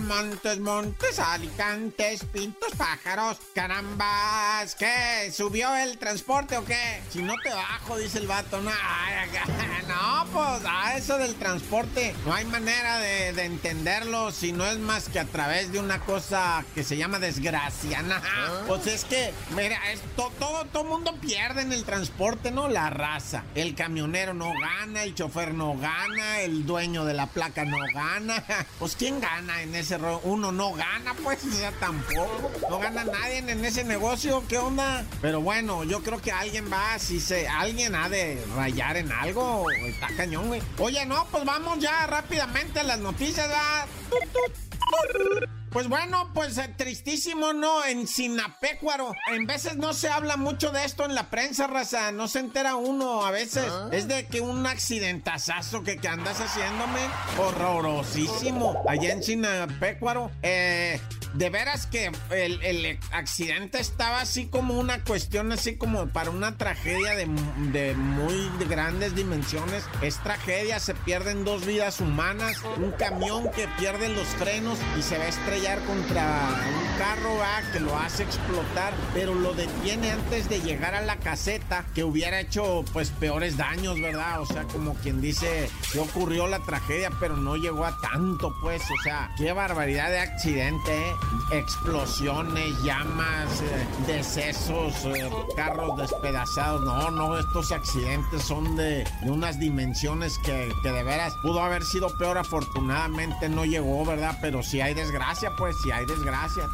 Montes, montes, alicantes, pintos, pájaros. Carambas, ¿qué? ¿Subió el transporte o qué? Si no te bajo, dice el vato. No, ay, no pues, a eso del transporte no hay manera de, de entenderlo si no es más que a través de una cosa que se llama desgracia. ¿no? Pues es que, mira, es to- todo, todo mundo pierde en el transporte, ¿no? La raza. El camionero no gana, el chofer no gana, el dueño de la placa no gana. Pues ¿quién gana en Uno no gana, pues, o sea, tampoco. No gana nadie en ese negocio, ¿qué onda? Pero bueno, yo creo que alguien va, si se, alguien ha de rayar en algo, está cañón, güey. Oye, no, pues vamos ya rápidamente a las noticias, ¿verdad? Pues bueno, pues eh, tristísimo, ¿no? En Sinapecuaro. En veces no se habla mucho de esto en la prensa, raza. No se entera uno a veces. Es de que un accidentazazo que, que andas haciéndome. Horrorosísimo. Allá en Sinapecuaro. Eh, de veras que el, el accidente estaba así como una cuestión, así como para una tragedia de, de muy grandes dimensiones. Es tragedia, se pierden dos vidas humanas. Un camión que pierde los frenos y se va a contra un carro ¿va? que lo hace explotar, pero lo detiene antes de llegar a la caseta que hubiera hecho pues peores daños, ¿verdad? O sea, como quien dice que ocurrió la tragedia, pero no llegó a tanto, pues, o sea, qué barbaridad de accidente, ¿eh? explosiones, llamas, eh, decesos, eh, carros despedazados. No, no, estos accidentes son de, unas dimensiones que, que de veras pudo haber sido peor. Afortunadamente no llegó, ¿verdad? Pero si hay desgracia, pues si hay desgracia.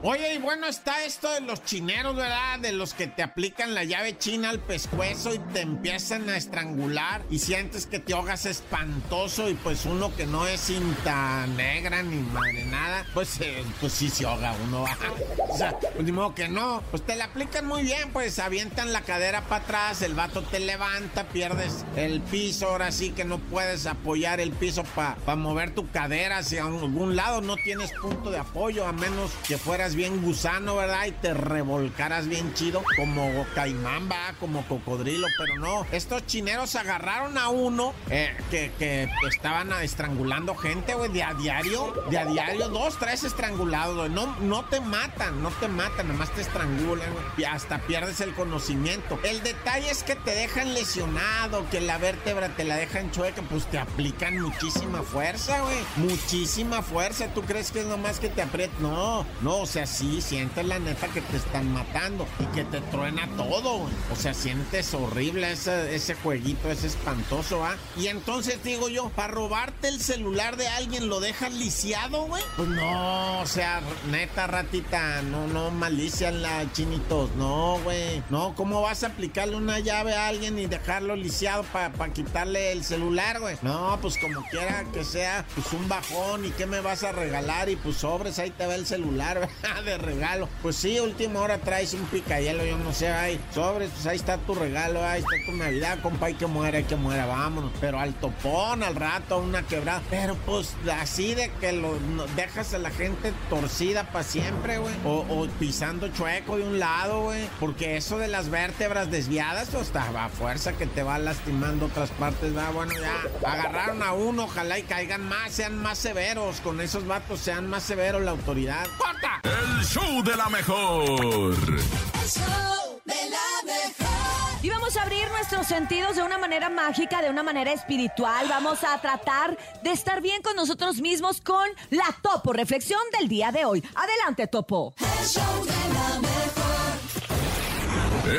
Oye, y bueno, está esto de los chineros, ¿verdad? De los que te aplican la llave china al pescuezo y te empiezan a estrangular y sientes que te ahogas espantoso y pues uno que no es cinta negra ni madre nada, pues, eh, pues sí se ahoga uno. o sea, pues ni modo que no. Pues te la aplican muy bien, pues avientan la cadera para atrás, el vato te levanta, pierdes el piso, ahora sí que no puedes apoyar el piso para mover tu cadera hacia algún lado, no tienes punto de apoyo, a menos que fueras bien gusano, ¿verdad? Y te revolcaras bien chido, como caimán, va, como cocodrilo, pero no. Estos chineros agarraron a uno eh, que, estaban estrangulando gente, güey, de a diario, de a diario, dos, tres estrangulados, güey. No, no te matan, no te matan, nomás te estrangulan, güey, hasta pierdes el conocimiento. El detalle es que te dejan lesionado, que la vértebra te la dejan chueca, pues te aplican muchísima fuerza, güey. Muchísima fuerza. ¿Tú crees que es nomás que te aprietan? No, no, o sea, sí, sientes la neta que te están matando y que te truena todo, güey. O sea, sientes horrible ese, ese jueguito, es espantoso, ¿ah? Y entonces digo yo, para robarte el celular de alguien, ¿lo dejas lisiado, güey? Pues no, o sea, neta, ratita, no, no, malicia la chinitos, no, güey. No, ¿cómo vas a aplicarle una llave a alguien y dejarlo lisiado para quitarle el celular, güey? No, pues como quiera que sea, pues un bajón y qué me vas a regalar y pues sobres, ahí te va el celular, ¿verdad? de regalo. Pues sí, última hora traes un picayelo, yo no sé, ahí, sobres, pues ahí está tu regalo, ahí está tu Navidad, compa, hay que muera, hay que muera, vámonos. Pero al topón, al rato, una quebrada. Pero pues así de que lo dejas a la gente torcida para siempre, güey. O, pisando chueco de un lado, güey. Porque eso de las vértebras desviadas, pues está a fuerza que te va lastimando otras partes, va. Bueno, ya agarraron a uno, ojalá y caigan más, sean más severos. Con esos vatos sean más severos la autoridad. ¡Corta! El show de la mejor. El show de la mejor. Y vamos a abrir nuestros sentidos de una manera mágica, de una manera espiritual. Vamos a tratar de estar bien con nosotros mismos con la Topo Reflexión del día de hoy. Adelante, Topo. El show de la mejor.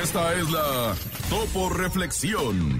Esta es la Topo Reflexión.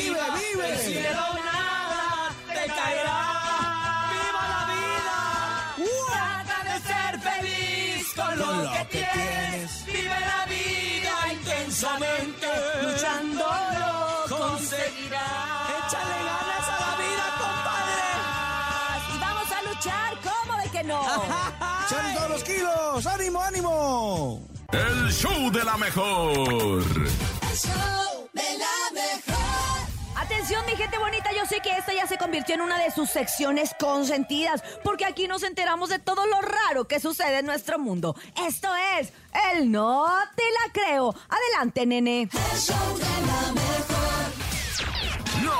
vive, vive. El cielo nada te caerá. Viva la vida. Uh. Trata de ser feliz con, lo, que, tienes. Vive la vida intensamente. Luchando lo conseguirás. Échale ganas a la vida, compadre. Y vamos a luchar, como de que no? ¡Salen todos los kilos! ¡Ánimo, ánimo! El show de la mejor. El show mi gente bonita, yo sé que esta ya se convirtió en una de sus secciones consentidas, porque aquí nos enteramos de todo lo raro que sucede en nuestro mundo. Esto es el No Te La Creo. Adelante, nene. El show de la.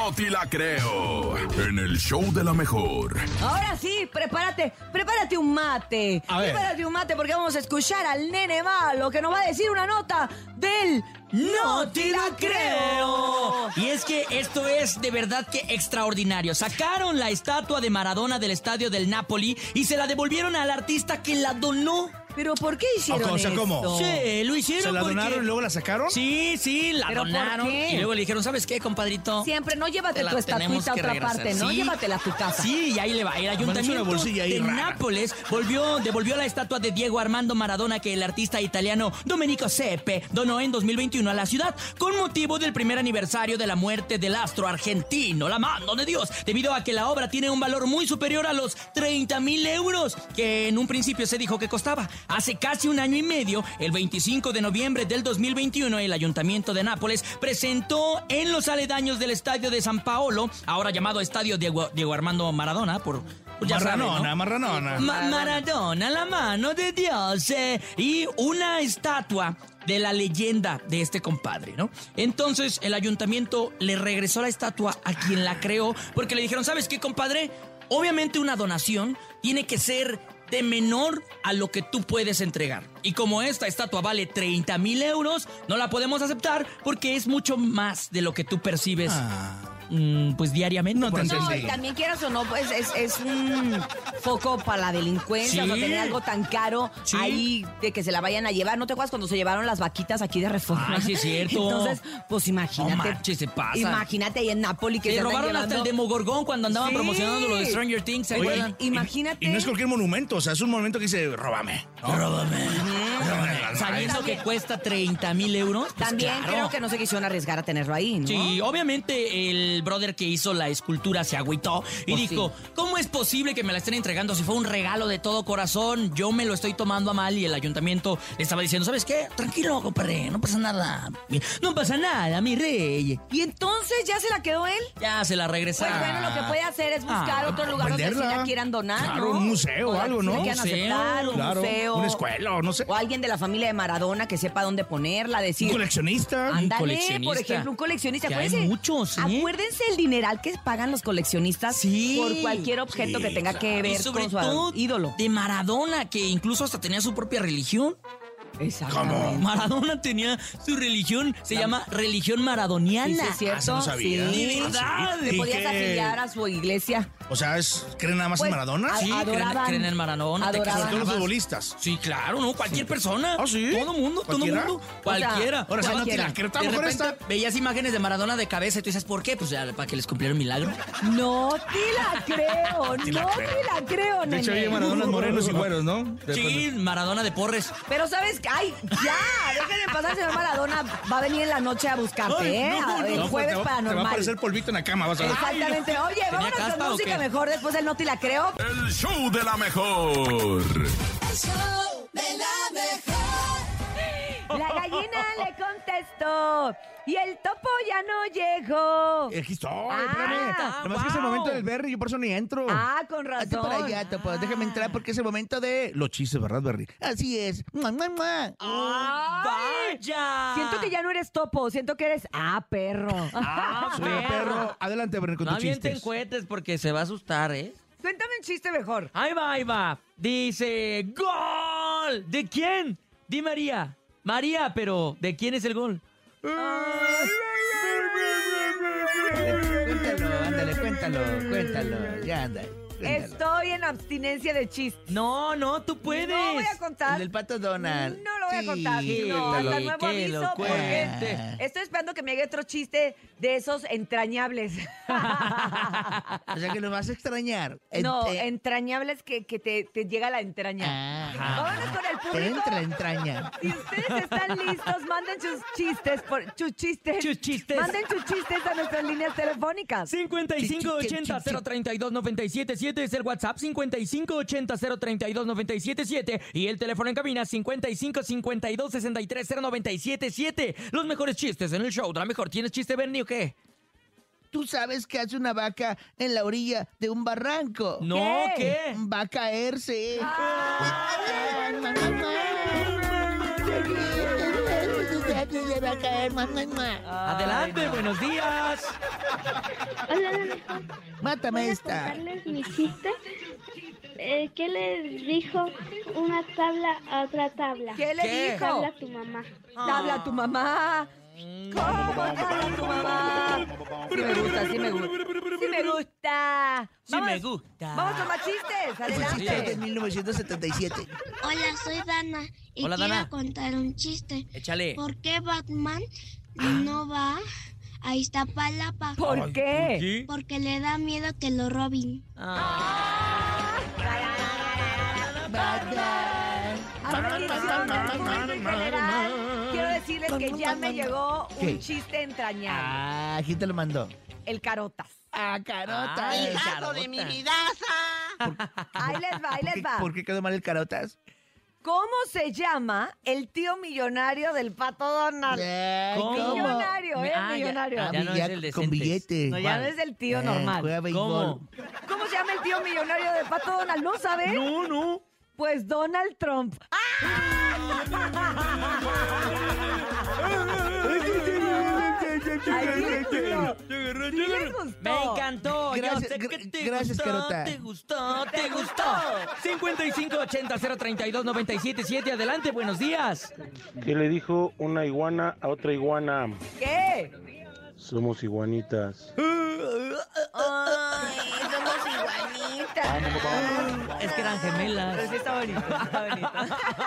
No te la creo. En el show de la mejor. Ahora sí, prepárate, prepárate un mate. A ver. Prepárate un mate porque vamos a escuchar al nene malo que nos va a decir una nota del No te la creo. Y es que esto es de verdad que extraordinario. Sacaron la estatua de Maradona del estadio del Napoli y se la devolvieron al artista que la donó. Pero ¿por qué hicieron O sea, ¿cómo? esto? Sí, lo hicieron ¿Se la porque- donaron y luego la sacaron? Sí, sí, la ¿Pero por donaron. qué? Y luego le dijeron, ¿sabes qué, compadrito? Siempre, no llévate Te la tu tenemos estatuita a que otra regresar. parte, ¿no? Sí. Llévatela a tu casa. Sí, y ahí le va. El ayuntamiento una bolsilla ahí de rara. Nápoles volvió, devolvió la estatua de Diego Armando Maradona que el artista italiano Domenico Sepe donó en 2021 a la ciudad con motivo del primer aniversario de la muerte del astro argentino, la mano de Dios, debido a que la obra tiene un valor muy superior a los 30 mil euros que en un principio se dijo que costaba. Hace casi un año y medio, el 25 de noviembre del 2021, el ayuntamiento de Nápoles presentó en los aledaños del estadio de San Paolo, ahora llamado Estadio Diego, Diego Armando Maradona, por... pues ya. Marranona, marranona. Ma- Maradona, la mano de Dios. eh, y una estatua de la leyenda de este compadre, ¿no? Entonces el ayuntamiento le regresó la estatua a quien la creó porque le dijeron, ¿sabes qué, compadre? Obviamente una donación tiene que ser de menor a lo que tú puedes entregar. Y como esta estatua vale 30 mil euros, no la podemos aceptar porque es mucho más de lo que tú percibes, mm, pues diariamente. No te No, y también quieras o no, pues es, es un foco para la delincuencia, Sí. o sea, tener algo tan caro Sí. ahí de que se la vayan a llevar. ¿No te acuerdas cuando se llevaron las vaquitas aquí de reforma? Ay, sí es cierto. Entonces, pues imagínate. No manches, se pasa. Imagínate ahí en Nápoles que Se se robaron hasta el Demogorgón cuando andaban Sí. promocionando lo de Stranger Things, ¿se acuerdan? imagínate. Y no es cualquier monumento, o sea, es un monumento que dice, róbame. ¿No? Róbame. Sabiendo que cuesta 30 mil euros. pues También claro. creo que no se quisieron arriesgar a tenerlo ahí, ¿no? Sí, obviamente el brother que hizo la escultura se agüitó y Pues dijo, ¿cómo es posible que me la estén entregando si fue un regalo de todo corazón? Yo me lo estoy tomando a mal y el ayuntamiento le estaba diciendo, ¿sabes qué? Tranquilo, compadre, no pasa nada. No pasa nada, mi rey. Y entonces ya se la quedó él. Ya se la Pues regresaron. bueno, lo que puede hacer es buscar Ah, otro lugar donde venderla. la quieran donar, Claro, ¿no? un museo o algo, si ¿no? la quieran Museo, aceptar, un Claro, museo. Una escuela o no sé. O alguien de la familia de Maradona que sepa dónde ponerla, decir... Un coleccionista. Ándale, coleccionista. por ejemplo, un coleccionista. Que hay muchos, ¿eh? Acuérdense el dineral que pagan los coleccionistas Sí. por cualquier objeto Sí, que tenga que Y ver sobre con su todo ídolo. de Maradona, que incluso hasta tenía su propia religión. Exactamente. Maradona tenía su religión, se llama religión maradoniana. Sí, sí, es cierto. Ah, eso no sabía. Sí. De verdad. Te ¿Y podías afiliar a su iglesia. O sea, es, ¿creen nada más Pues, en Maradona? a- Sí, creen, adoraban- creen en Maradona. Sobre todo los futbolistas. Sí, claro, ¿no? Cualquier persona. ¿Ah, sí? Todo mundo, todo ¿Cualquiera? mundo. sea, Cualquiera. Ahora sí, no te Cualquiera. la creo. A de repente esta- veías imágenes de Maradona de cabeza y tú dices, ¿por qué? Pues ya, para que les cumpliera un milagro. No te la creo, no te la creo. creo, De hecho, nene. hay Maradonas morenos y güeros, ¿no? Sí, Maradona de Porres. Pero sabes que, ay, ya, déjenme pasar, señor Maradona, va a venir en la noche a buscarte, Ay, ¿eh? no, el no, jueves va- Te va a paranormal. aparecer polvito en la cama, vas a ver. Exactamente. Oye, vámonos con o música? Mejor después del No te la creo. El show de la mejor. El show de la mejor. La gallina le contestó y el topo ya no llegó. Aquí estoy, Ah, espérame. Nomás que es el momento del Berry, yo por eso ni entro. Ah, con Hazte razón. para allá, topo. Déjame entrar porque es el momento de los chistes, ¿verdad, Berry? Así es. ¡Mua, mua, mua! Ay. ¡Vaya! Siento que ya no eres topo, siento que eres ah, perro. Ah, Soy el perro. Adelante, Berry, con No tus avienten chistes. cohetes porque se va a asustar, ¿eh? Cuéntame un chiste mejor. Ahí va, ahí va. Dice, ¡Gol! ¿De quién? Di María. María, pero ¿de quién es el gol? Cuéntalo, ándale, cuéntalo, cuéntalo. Ya anda. Estoy en abstinencia de chistes. No, no, tú puedes. No voy a contar. El del pato Donald. No voy a contar. No, hasta lo- nuevo aviso porque estoy esperando que me llegue otro chiste de esos entrañables. O sea que lo vas a extrañar. No, entrañables que, que te, te llega la entraña. ah, Vámonos con el te público. entra la entraña. Si ustedes están listos, manden sus chistes, por, sus chistes. Sus chistes. Manden sus chistes a nuestras líneas telefónicas. 5580-032-977 es el WhatsApp, 5580-032-977 y el teléfono en cabina 5552-630977. Los mejores chistes en el show. ¿La mejor? ¿Tienes chiste, Bernie, o qué? ¿Tú sabes qué hace una vaca en la orilla de un barranco? No, ¿Qué? ¿qué? Va a caerse. Va a caer, Adelante, buenos días. Hola. Mátame esta. contarles mi chiste. Eh, ¿Qué le dijo una tabla a otra tabla? ¿Qué le ¿Qué? dijo? Tabla a tu mamá. Habla a tu mamá. ¿Cómo habla tu mamá? Sí me gusta, sí me gusta. Sí me gusta. Sí me gusta. Vamos con más chistes. Es de Adelante. 1977. Hola, soy Dana y Hola, quiero Dana. contar un chiste. Échale. ¿Por qué Batman no va a Iztapalapa? ¿Por qué? Porque le da miedo que lo del público en general. Quiero decirles que ya me llegó un chiste entrañable. Ah, ¿quién te lo mandó? El carotas. Ah, carota. ¿Por de mi Ahí les va, ahí qué- les va. ¿Por qué quedó mal el carotas? ¿Cómo se llama el tío millonario del pato Donald? Ay, ¿Cómo? Millonario, ¿eh? Ah, ya- millonario. Ah, Ya no ya es el de con Centes. billete. No, ya no es el tío Eh, normal. juega béisbol. ¿Cómo? ¿Cómo se llama el tío millonario del pato Donald? ¿No sabes? No, no. Pues Donald Trump. Gustó. Me encantó. Gracias, Yo sé que te gracias, gustó, Carota. Te gustó, te gustó. 5580-032-977. Adelante, buenos días. ¿Qué le dijo una iguana a otra iguana? ¿Qué? Somos iguanitas. Ay, somos iguanitas. Es que eran Pero gemelas. sí está bonito, está bonito.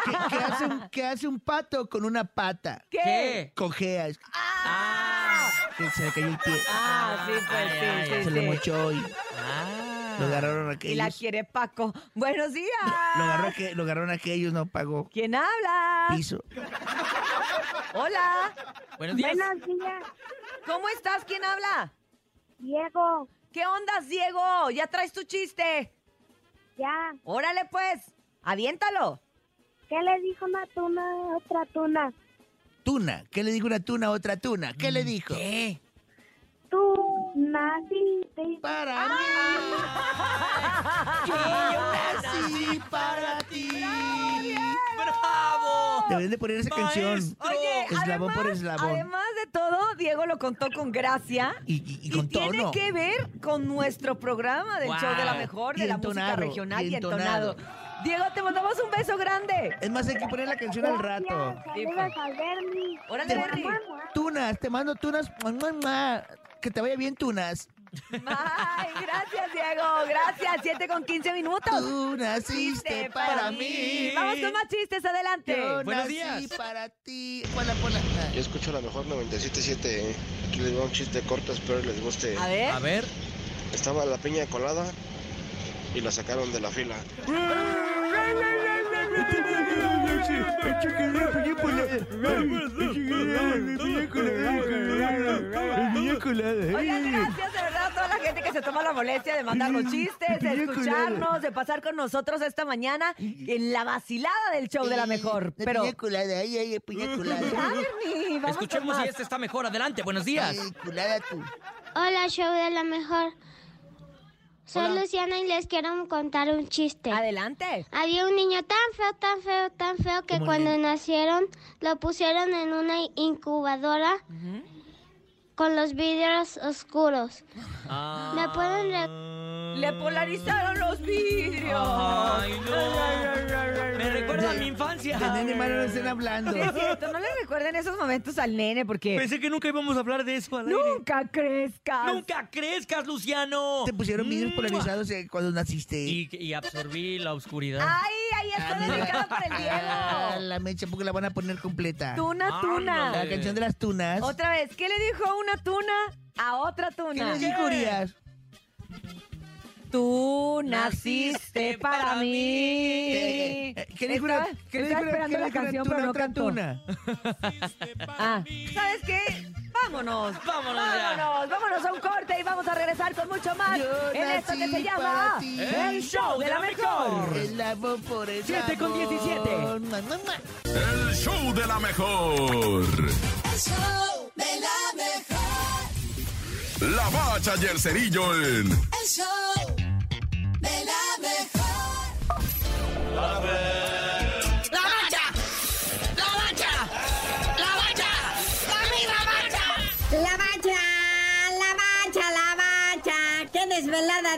¿Qué, qué hace un, qué hace un pato con una pata? ¿Qué? Cojea. Ah. que se le cayó el pie. Ah, sí, pues Ay, sí, ay, sí, se le mochó y Ah. lo agarraron Y aquellos. la quiere Paco. Buenos días. Lo, agarró aqu- lo agarraron aquellos, no pagó ¿Quién habla? piso. Hola. Buenos días. días, ¿Cómo estás? ¿Quién habla? Diego. ¿Qué ondas, Diego? ¿Ya traes tu chiste? Ya. Órale, pues. Aviéntalo. ¿Qué le dijo una tuna a otra tuna? Tuna. ¿Qué le dijo una tuna a otra tuna? ¿Qué le dijo? ¿Qué? Tú naciste. Para mí. Yo nací para ti. ¡Bravo! Deberían de poner esa canción. Maestro. Oye, Eslabón además, por eslabón. además Diego lo contó con gracia. Y, y- y con tiene tono. que ver con nuestro programa del Wow. show de la mejor, de Y la música regional y y entonado. entonado. Diego, te mandamos un beso grande. Es más, hay que poner la canción al rato. Saludos a Bernie. Órale, Bernie. Tunas, te mando tunas. Mua, mua, mua. Que te vaya bien, tunas. Ay, gracias, Diego. Gracias. 7 con 15 minutos. Tú naciste para mí. Vamos con más chistes, adelante. Yo Buenos nací días. para ti. Ponla, ponla. Yo escucho la mejor 97.7. ¿eh? Aquí les va un chiste corto, espero les guste. A ver. A ver. Estaba la piña colada y la sacaron de la fila. Oigan, gracias de verdad a toda la gente que se toma la molestia de mandar los chistes, de escucharnos, de pasar con nosotros esta mañana en la vacilada del show de la mejor. La Pero, piña colada, ay, ay, Escuchemos si este está mejor. Adelante, buenos días. Hola, show de la mejor. Soy Hola. Luciana y les quiero contar un chiste. Adelante. Había un niño tan feo, tan feo, tan feo que ¿Cómo cuando nacieron lo pusieron en una incubadora con los vidrios oscuros. ¿Me pueden Le polarizaron los vidrios. Ay, no. Me recuerda a mi infancia. De nene malo no estén hablando. Sí, es cierto, no le recuerden esos momentos al nene porque Pensé que nunca íbamos a hablar de eso al aire. nunca crezcas. ¡Nunca crezcas, Luciano! Te pusieron vidrios ¡Mua! polarizados eh, cuando naciste. Y, y absorbí la oscuridad. Ay, ahí está mira. dedicado por el Ah, Diego. la mecha porque la van a poner completa. Tuna, tuna. La canción de las tunas. Otra vez, ¿qué le dijo una tuna a otra ¿Qué tuna? les dijo Urias? Tú naciste para mí. Eh, eh, ¿Qué dijo Estaba- una- qué le estaba dijo una- esperando qué la le dijo una canción, tuna pero no otra cantó. tuna? Ah, ¿sabes qué? Vámonos. Vámonos ya. Vámonos, vámonos a un corte y vamos a regresar con mucho más Yo en esto que nací se llama para ti. El Show de la Mejor. El amor por el Siete con amor. 17. Mua, mua, mua. El show de la mejor. El show de la mejor. La bacha y el cerillo en El show mejor.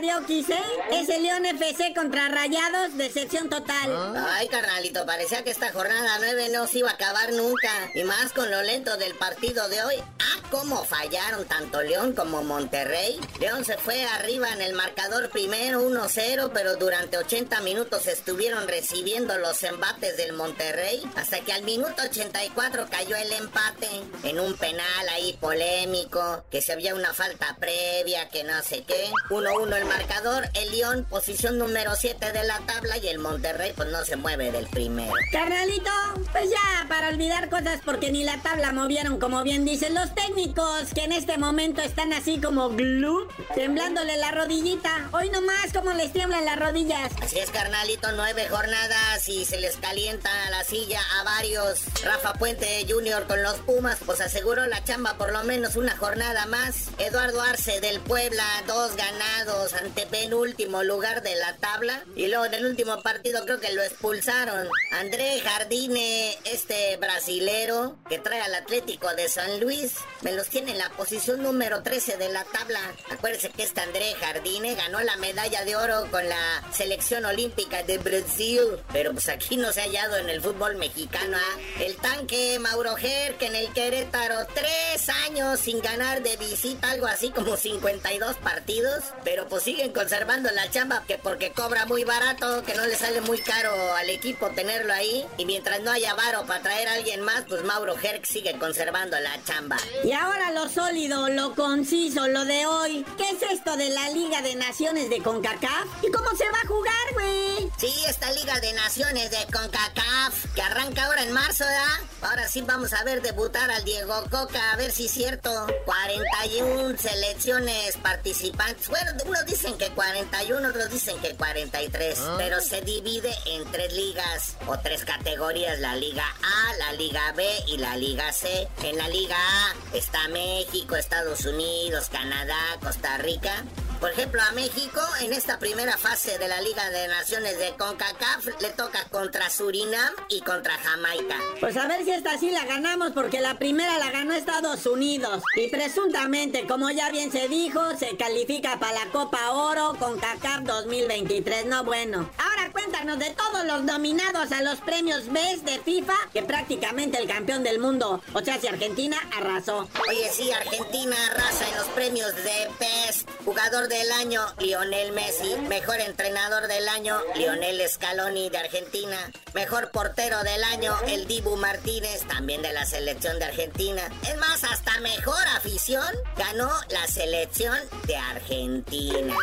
Desvelada de Oquis, ¿eh? Ese León FC contra Rayados, decepción total. Ay, carnalito, parecía que esta jornada 9 no se iba a acabar nunca. Y más con lo lento del partido de hoy. Ah, cómo fallaron tanto León como Monterrey. León se fue arriba en el marcador primero 1-0, pero durante 80 minutos estuvieron recibiendo los embates del Monterrey. Hasta que al minuto 84 cayó el empate en un penal ahí polémico. Que se había una falta previa, que no sé qué. 1-1 el marcador. El León, posición número 7 de la tabla. Y el Monterrey, pues no se mueve del primero. Carnalito, pues ya, para olvidar cosas porque ni la tabla movieron, como bien dicen los técnicos, que en este momento están así como glue, temblándole la rodillita. Hoy nomás como les tiemblan las rodillas. Así es, carnalito, nueve jornadas y se les calienta la silla a varios. Rafa Puente Jr. con los Pumas, pues aseguró la chamba por lo menos una jornada más. Eduardo Arce del Puebla, dos ganados ante penúltimo lugar de la tabla. Y luego en el último partido creo que lo expulsaron. André Jardine, este brasilero que trae al Atlético de San Luis, me los tiene en la posición número 13 de la tabla. Acuérdense que este André Jardine ganó la medalla de oro con la selección olímpica de Brasil. Pero pues aquí no se ha hallado en el fútbol mexicano. ¿ah? El tanque Mauro Ger, que en el Querétaro, tres años sin ganar de visita, algo así como 52 partidos. Pero pues siguen conservando la chamba, que porque cobra muy barato, que no le sale muy caro al equipo tenerlo ahí. Y mientras no haya varo para traer a alguien más, pues Mauro Ger sigue conservando la chamba. Y ahora lo sólido, lo conciso, lo de hoy. ¿Qué es esto de la Liga de Naciones de CONCACAF? ¿Y cómo se va a jugar, güey? Sí, esta Liga de Naciones de CONCACAF, que arranca ahora en marzo, ¿verdad? Ahora sí vamos a ver debutar al Diego Coca, a ver si es cierto. 41 selecciones participantes. Bueno, unos dicen que 41, otros dicen que 43. Pero se divide en tres ligas o tres categorías. La Liga A, la Liga B y la Liga C. En la Liga A está México, Estados Unidos, Canadá, Costa Rica. Por ejemplo, a México, en esta primera fase de la Liga de Naciones de CONCACAF, le toca contra Surinam y contra Jamaica. Pues a ver si esta sí la ganamos porque la primera la ganó Estados Unidos. Y presuntamente, como ya bien se dijo, se califica para la Copa Oro con CACAF 2023. No bueno. Ahora cuéntanos de todos los nominados a los premios BES de FIFA, que prácticamente el campeón del mundo, o sea, si Argentina arrasó. Oye, sí, Argentina arrasa en los premios de Best. Jugador del año, Lionel Messi. Mejor entrenador del año, Lionel Scaloni de Argentina. Mejor portero del año, el Dibu Martínez, también de la selección de Argentina. Es más, hasta mejor afición ganó la selección de Argentina.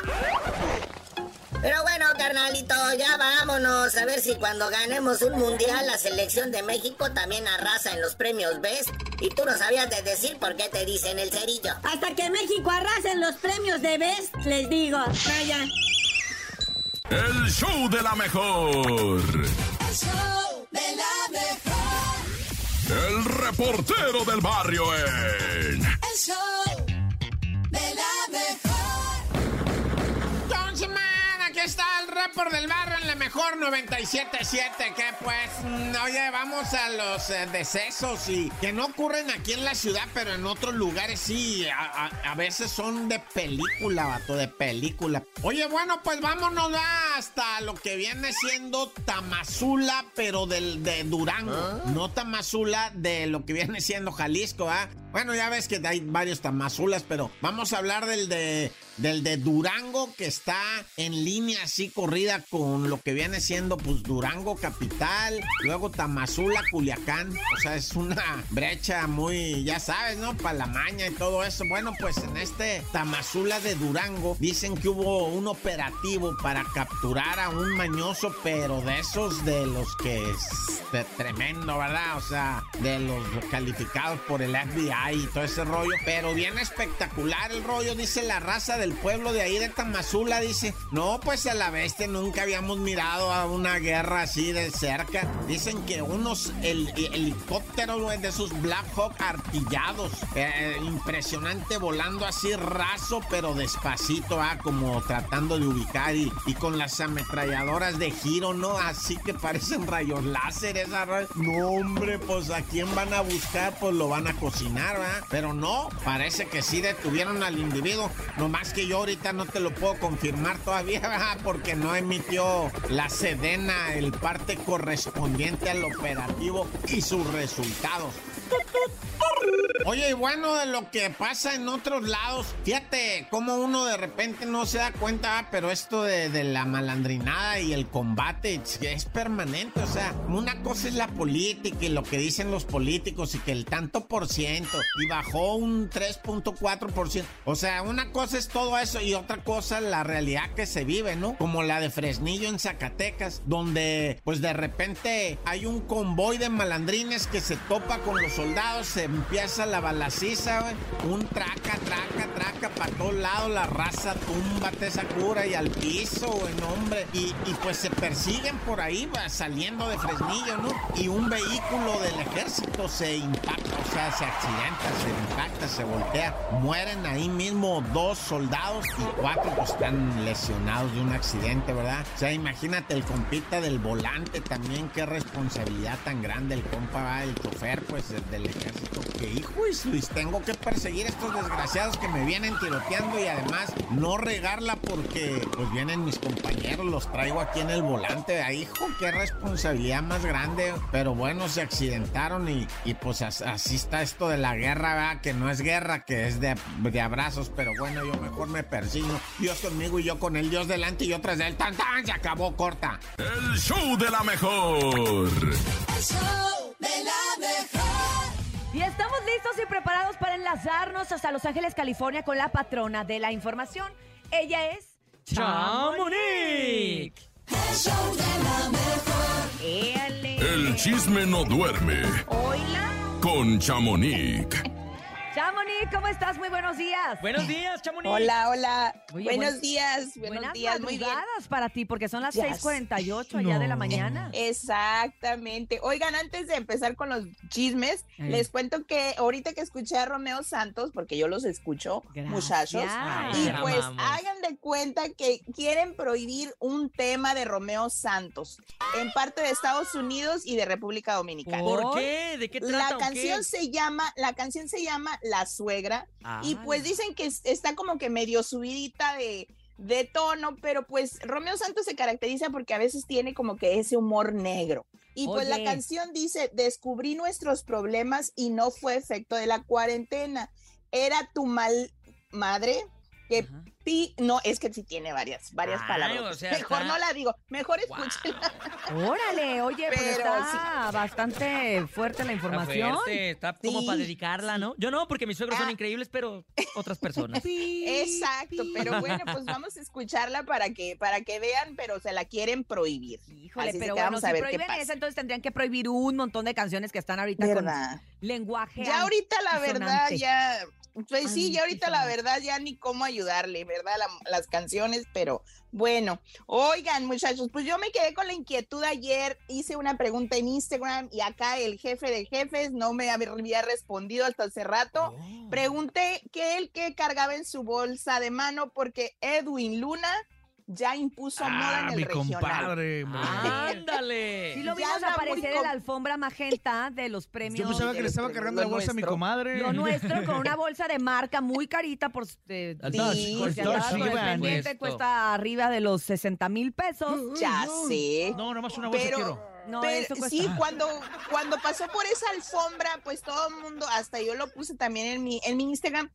Pero bueno, carnalito, ya vámonos. A ver si cuando ganemos un mundial, la selección de México también arrasa en los premios Best. Y tú no sabías de decir por qué te dicen el cerillo. Hasta que México arrase en los premios de BES, les digo. Vaya. El show de la mejor. El show de la mejor. El reportero del barrio en El show de la mejor. Está por del barrio en la mejor 97.7, que pues, mm, oye, vamos a los eh, decesos y que no ocurren aquí en la ciudad, pero en otros lugares sí, a, a- a veces son de película, vato, de película. Oye, bueno, pues vámonos va, hasta lo que viene siendo Tamazula, pero del, de Durango. No Tamazula de lo que viene siendo Jalisco, ¿ah? Bueno, ya ves que hay varios Tamazulas, pero vamos a hablar del de, del de Durango que está en línea así con lo que viene siendo pues Durango capital, luego Tamazula, Culiacán. O sea, es una brecha muy, ya sabes, ¿no? Para la maña y todo eso. Bueno, pues en este Tamazula de Durango dicen que hubo un operativo para capturar a un mañoso, pero de esos de los que es tremendo, ¿verdad? O sea, de los calificados por el FBI y todo ese rollo. Pero bien espectacular el rollo, dice la raza del pueblo de ahí de Tamazula. Dice, no, pues a la bestia nunca habíamos mirado a una guerra así de cerca. Dicen que unos hel- helicópteros de esos Black Hawk artillados. eh, impresionante volando así raso, pero despacito, ah, como tratando de ubicar y, y con las ametralladoras de giro, ¿no? Así que parecen rayos láser esa No, hombre, pues a quién van a buscar, pues lo van a cocinar, ¿verdad? Pero no, parece que sí detuvieron al individuo. Nomás que yo ahorita no te lo puedo confirmar todavía, ¿verdad? Porque no emitió la Sedena el parte correspondiente al operativo y sus resultados. Oye, y bueno, de lo que pasa en otros lados, fíjate cómo uno de repente no se da cuenta, ah, pero esto de, la malandrinada y el combate es, permanente. O sea, una cosa es la política y lo que dicen los políticos y que el tanto por ciento y bajó un 3.4 por ciento. O sea, una cosa es todo eso y otra cosa la realidad que se vive, ¿no? Como la de Fresnillo en Zacatecas, donde pues de repente hay un convoy de malandrines que se topa con los soldados, se la balaciza, güey. Un traca, traca, traca para todos lados, la raza túmbate esa cura y al piso, güey, hombre. Y, pues se persiguen por ahí, saliendo de Fresnillo, ¿no? Y un vehículo del ejército se impacta, o sea, se accidenta, se impacta, se voltea. Mueren ahí mismo dos soldados y cuatro pues, están lesionados de un accidente, ¿verdad? O sea, imagínate el compita del volante también, qué responsabilidad tan grande el compa, el chofer, pues, el del ejército. Que hijo, y Luis, tengo que perseguir a estos desgraciados que me vienen tiroteando y además no regarla porque, pues, vienen mis compañeros, los traigo aquí en el volante. Ay, hijo, qué responsabilidad más grande. Pero bueno, se accidentaron y, y pues as- así está esto de la guerra, ¿verdad? Que no es guerra, que es de, de abrazos. Pero bueno, yo mejor me persigno. Dios conmigo y yo con el Dios delante y yo tras de él. ¡Tan, tan! Se acabó, corta. El show de la mejor. El show de la mejor. Y estamos listos y preparados para enlazarnos hasta Los Ángeles, California con la patrona de la información. Ella es ¡Chamonix! El show de la mejor. Éale. El chisme no duerme Hola. con Chamonix. Chamonix, ¿cómo estás? Muy buenos días. Buenos días, Chamonix. Hola, hola. Oye, buenos buen- días, buenos Buenas días, muy bien. madrugadas para ti, porque son las Ya 6:48 allá de la mañana. Exactamente. Oigan, antes de empezar con los chismes, Eh. les cuento que ahorita que escuché a Romeo Santos, porque yo los escucho, Gracias. muchachos, Ay, y pues amamos. hagan de cuenta que quieren prohibir un tema de Romeo Santos en parte de Estados Unidos y de República Dominicana. ¿Por qué? ¿De qué trata? La qué? canción se llama, la canción se llama La Suegra y Ah. pues dicen que es- está como que medio subidita de, de tono, pero pues Romeo Santos se caracteriza porque a veces tiene como que ese humor negro. Y pues la canción dice, descubrí nuestros problemas y no fue efecto de la cuarentena. Era tu mal madre que Ajá. Pi... No, es que sí tiene varias, varias Ay, palabras. o sea, mejor está- no la digo, mejor escúchela. Órale, oye, pues Pero está bastante fuerte la Está información. fuerte, está como Sí, para dedicarla, ¿no? Yo no, porque mis suegros son Ah. increíbles, pero otras personas. Exacto, pero bueno, pues vamos a escucharla para que, para que vean, pero se la quieren prohibir. Híjole, Así pero que bueno, vamos si a ver qué prohíben pasa. esa, entonces tendrían que prohibir un montón de canciones que están ahorita ¿Verdad? con lenguaje. Ya ahorita la verdad ya, pues sí, ya ahorita la verdad ya ni cómo ayudarle, ¿verdad? La- las canciones, pero bueno, oigan muchachos, pues yo me quedé con la inquietud ayer, hice una pregunta en Instagram y acá el jefe de jefes no me había respondido hasta hace rato. Oh. Pregunté qué él que cargaba en su bolsa de mano porque Edwin Luna ya impuso moda en Ah, el mi regional. compadre. hombre. ¡Ándale! Sí lo vimos aparecer en la alfombra magenta de los premios. Yo pensaba que le estaba de- cargando la bolsa a mi nuestro. comadre. Lo nuestro con una bolsa de marca muy carita por, de, Al sí, Puesto. cuesta arriba de los 60 mil pesos. Ya sé. No, nomás una bolsa Pero- quiero. No, Pero sí, cuando, cuando pasó por esa alfombra, pues todo el mundo, hasta yo lo puse también en mi, en mi Instagram,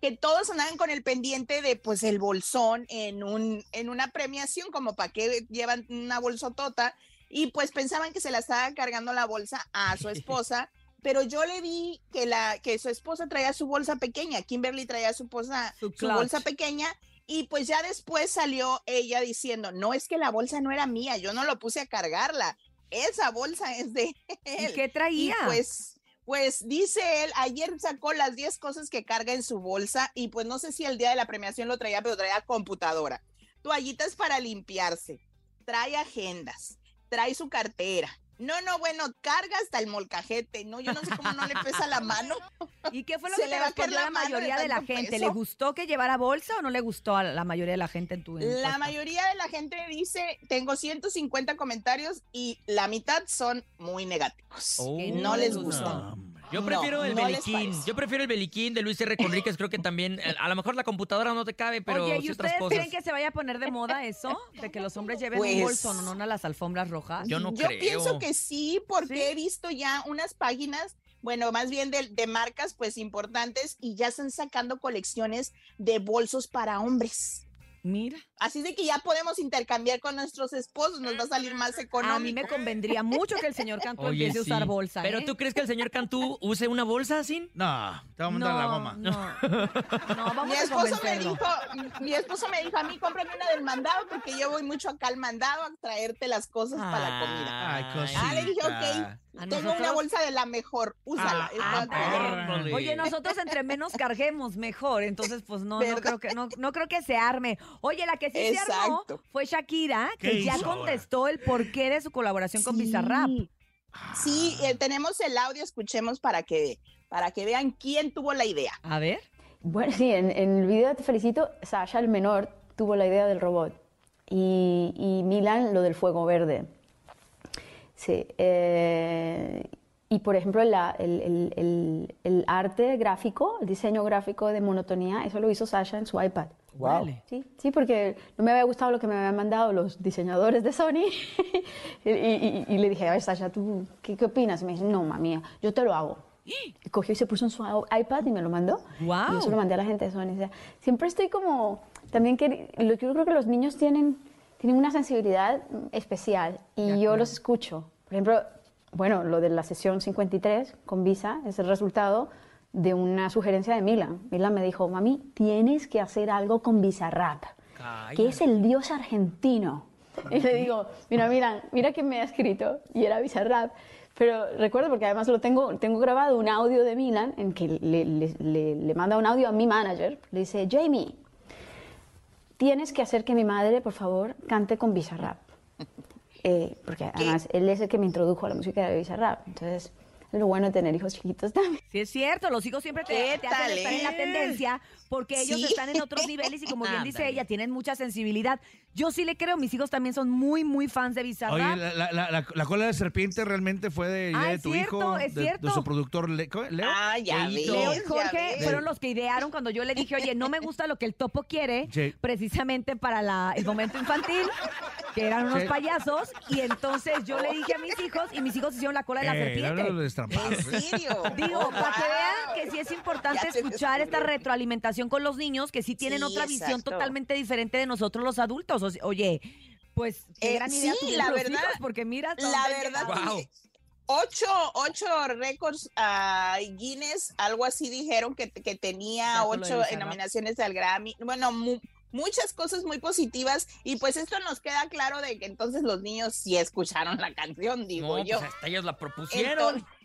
que todos andaban con el pendiente de pues el bolsón en un, en una premiación, como para que llevan una bolsotota, y pues pensaban que se la estaba cargando la bolsa a su esposa. Pero yo le vi que la que su esposa traía su bolsa pequeña, Kimberly traía su, bolsa, Su bolsa pequeña y pues ya después salió ella diciendo, no es que la bolsa no era mía, yo no lo puse a cargarla, esa bolsa es de él. ¿Y qué traía? Y pues, pues dice él, ayer sacó las 10 cosas que carga en su bolsa y pues no sé si el día de la premiación lo traía, pero traía computadora, toallitas para limpiarse, trae agendas, trae su cartera. No, no, bueno, carga hasta el molcajete, no, yo no sé cómo no le pesa la mano. ¿Y qué fue lo Se que le te va a caer respondió la la de mayoría de la gente? peso. ¿Le gustó que llevara bolsa o no le gustó a la mayoría de la gente en tu La encuesta? mayoría de la gente dice, tengo 150 comentarios y la mitad son muy negativos. Que no no les les gusta. Yo No, prefiero el no beliquín. Yo prefiero el beliquín de Luis R. Conríquez. Creo que también, eh, a lo mejor la computadora no te cabe, pero Oye, sí ¿y otras ustedes cosas. creen que se vaya a poner de moda eso? De que los hombres lleven Pues- un bolso, no, no a las alfombras rojas. Yo no Yo creo. pienso que sí, porque ¿Sí? he visto ya unas páginas, bueno, más bien de, de marcas pues importantes y ya están sacando colecciones de bolsos para hombres. Mira. Así de que ya podemos intercambiar con nuestros esposos, nos va a salir más económico. A mí me convendría mucho que el señor Cantú Oye, empiece a usar sí. bolsa. ¿Pero ¿eh? tú crees que el señor Cantú use una bolsa así? No, te va a mandar no, la goma. No, no, vamos Mi a esposo me dijo, mi esposo me dijo, a mí cómprame una del mandado porque yo voy mucho acá al mandado a traerte las cosas para la comida. Ay, Ah, le dije, ok, ¿A tengo una bolsa de la mejor, úsala. Ah, ah. Oye, nosotros entre menos carguemos, mejor. Entonces, pues no, no creo que no, no creo que se arme. Oye, la que sí se armó fue Shakira, que ¿Qué ya ahora? contestó el porqué de su colaboración con. Bizarrap. Sí, eh, tenemos el audio, escuchemos para que, para que vean quién tuvo la idea. A ver. Bueno, sí, en, en el video Te Felicito, Sasha, el menor, tuvo la idea del robot y, y Milan lo del fuego verde. Sí. eh, y por ejemplo, la- el, el- el- el arte gráfico, el diseño gráfico de monotonía, eso lo hizo Sasha en su iPad. Órale. Sí, sí, porque no me había gustado lo que me habían mandado los diseñadores de Sony. y, y- y le dije, a ver, Sasha, ¿tú qué, qué opinas? Y me dice, no, mami, yo te lo hago. Y cogió y se puso en su iPad y me lo mandó. Guau. Y yo se lo mandé a la gente de Sony. O sea, siempre estoy como, también que yo creo que los niños tienen, tienen una sensibilidad especial y yo los escucho. Por ejemplo, bueno, lo de la sesión 53 con Visa es el resultado de una sugerencia de Milan. Milan me dijo, mami, tienes que hacer algo con Bizarrap, que es el dios argentino. Y le digo, mira, mira, mira que me ha escrito, y era Bizarrap. Pero recuerdo, porque además lo tengo, tengo grabado un audio de Milan en que le, le- le- le manda un audio a mi manager. Le dice, Jamie, tienes que hacer que mi madre, por favor, cante con Bizarrap. Eh, porque además él es el que me introdujo a la música de Bizarrap. Entonces, es lo bueno de tener hijos chiquitos también. Sí, es cierto, los hijos siempre te, ¿Qué te hacen estar en la tendencia porque ellos Sí. están en otros niveles y como bien dice ella, tienen mucha sensibilidad. Yo sí le creo, mis hijos también son muy, muy fans de Bizarrap. Oye, la, la- la- la- la cola de serpiente realmente fue de, idea Ah, de es tu cierto, hijo, es de- de, cierto. su productor Le-. Leo. Ah, ya Leito. ves. Leo y Jorge fueron los que idearon cuando yo le dije, oye, no me gusta lo que el topo quiere, Sí. precisamente para la- el momento infantil, que eran unos Sí. payasos, y entonces yo le dije a mis hijos, y mis hijos hicieron la cola de la Eh, serpiente. no ¿En serio? Digo, Oh, para que vean que sí es importante Ya escuchar esta retroalimentación con los niños, que sí tienen Sí, otra visión totalmente diferente de nosotros los adultos. O sea, oye, pues qué Eh, gran idea sí, la los verdad- hijos, porque mira La verdad. Wow. Ocho, ocho récords ah, Guinness, algo así dijeron que, que tenía ocho nominaciones al Grammy. Bueno, mu- muchas cosas muy positivas y pues esto nos queda claro de que entonces los niños sí escucharon la canción, digo No, yo. pues hasta ellos la propusieron. Entonces,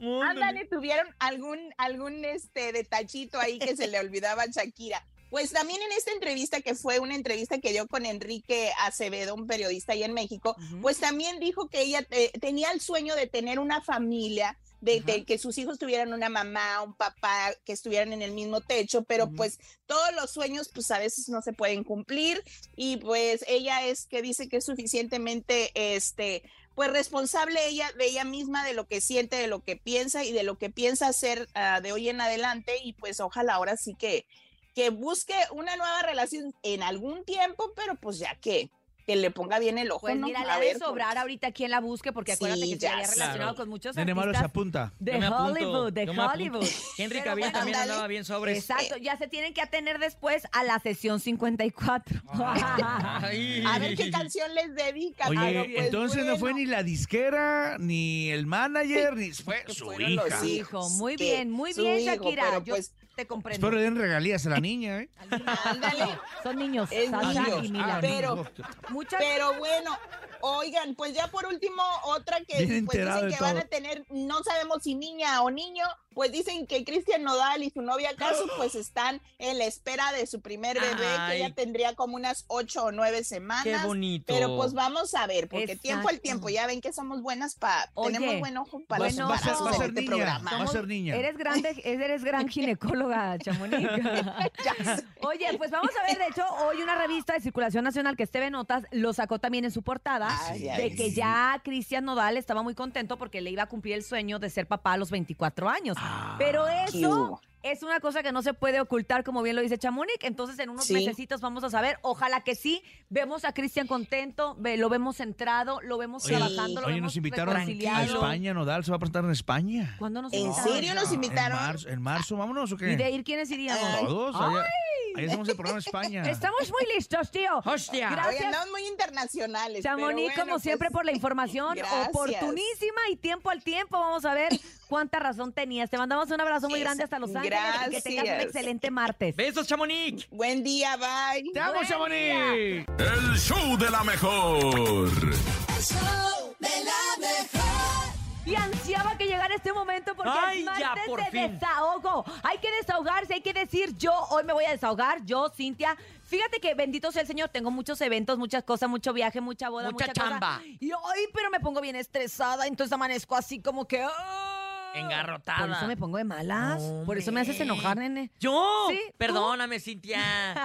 Ándale, tuvieron algún, algún este detallito ahí que se le olvidaba a Shakira. Pues también en esta entrevista, que fue una entrevista que dio con Enrique Acevedo, un periodista ahí en México, pues también dijo que ella eh, tenía el sueño de tener una familia de, de que sus hijos tuvieran una mamá, un papá, que estuvieran en el mismo techo, pero pues todos los sueños pues a veces no se pueden cumplir. Y pues ella es que dice que es suficientemente este pues responsable ella de ella misma de lo que siente, de lo que piensa y de lo que piensa hacer ah, de hoy en adelante y pues ojalá ahora sí que que busque una nueva relación en algún tiempo, pero pues ya que que le ponga bien el ojo, Pues ¿no? mira, A le ha de sobrar pues. ahorita quien la busque, porque acuérdate Sí, que se ya había relacionado Claro. con muchos Nene Malo se apunta. de Hollywood, de. Hollywood. Henry Pero Cavill bueno, también ándale. andaba bien sobres. Exacto, ya se tienen que atener después a la sesión 54. Ay. A ver qué canción les dedica. Oye, pero, pues, entonces no fue ni la disquera, ni el manager, ni fue su los hija. Hijo, muy bien, muy bien, hijo, Shakira. pero, Yo pues, te comprendo. Espero le den regalías a la niña, ¿eh? Ándale. Son niños, Es Sasha niño. y. Ah, pero- Muchas Pero bueno, oigan, pues ya por último, otra que Bien pues enterado dicen de que van todo. a tener, no sabemos si niña o niño, pues dicen que Cristian Nodal y su novia Casu pues están en la espera de su primer bebé, Ay. que ya tendría como unas ocho o nueve semanas. Qué bonito. Pero pues vamos a ver, porque Exacto. tiempo al tiempo, ya ven que somos buenas para, tenemos buen ojo para bueno, los Va a ser, embarazos en ser este niña, programa. va a ser niña. Eres grande, eres gran ginecóloga, sé. Oye, pues vamos a ver, de hecho, hoy una revista de circulación nacional que es TV Notas lo sacó también en su portada Ay, de ay, que sí. ya Cristian Nodal estaba muy contento porque le iba a cumplir el sueño de ser papá a los 24 años. Pero ¿Qué eso es una cosa que no se puede ocultar, como bien lo dice Chamonix. Entonces, en unos Sí. mesecitos vamos a saber. Ojalá que sí. Vemos a Cristian contento, ve- lo vemos centrado, lo vemos Oye, trabajando, lo oye, vemos nos invitaron a. España, Nodal se va a presentar en España. ¿Cuándo nos ¿En invitaron? serio nos En invitaron? marzo, en marzo, vámonos o qué? ¿Y de ir quiénes iríamos? Todos, allá, allá hacemos el programa en España. Estamos muy listos, tío. Hostia. Gracias. andamos muy internacionales. Chamonix, bueno, como siempre, pues, por la información gracias. oportunísima y tiempo al tiempo. Vamos a ver cuánta razón tenías. Te mandamos un abrazo muy grande hasta Los Ángeles y que tengas un gracias. excelente martes. Besos, Chamonix. Buen día, bye. ¡Te amo, Chamonix! El show de la mejor. Y ansiaba que llegara este momento porque Ay, es ya, martes por de fin. desahogo. Hay que desahogarse, hay que decir yo hoy me voy a desahogar, yo, Cintia. Fíjate que bendito sea el Señor, tengo muchos eventos, muchas cosas, mucho viaje, mucha boda, Mucha mucha, cosa. chamba. Y hoy, pero me pongo bien estresada, entonces amanezco así como que... ¡ah! Engarrotada. Por eso me pongo de malas. Por eso me haces enojar, nene. ¿Yo? Sí, ¿tú? Perdóname, Cintia.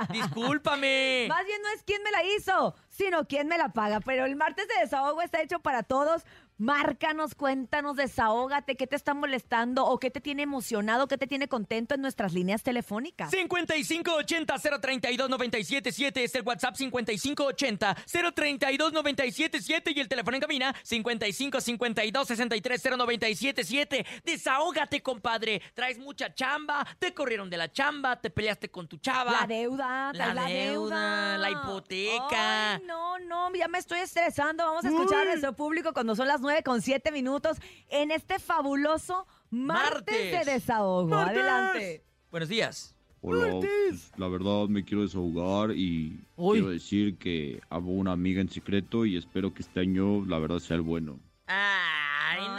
Discúlpame. Más bien no es quién me la hizo, sino quién me la paga. Pero el martes de desahogo está hecho para todos. Márcanos, cuéntanos, desahógate, qué te está molestando o qué te tiene emocionado, qué te tiene contento en nuestras líneas telefónicas. 5580-032-977 es el WhatsApp 5580-032-977 y el teléfono en cabina 5552-630977. Desahógate, compadre. Traes mucha chamba, te corrieron de la chamba, te peleaste con tu chava. La deuda, La deuda, la hipoteca. Ay, no, no, ya me estoy estresando. Vamos a escuchar a nuestro público cuando son las 9 con 7 minutos en este fabuloso martes, Martes. de desahogo. Martes. Adelante. Buenos días. Hola, pues, la verdad me quiero desahogar y Uy. quiero decir que amo una amiga en secreto y espero que este año la verdad sea el bueno. Ay, Ay, no.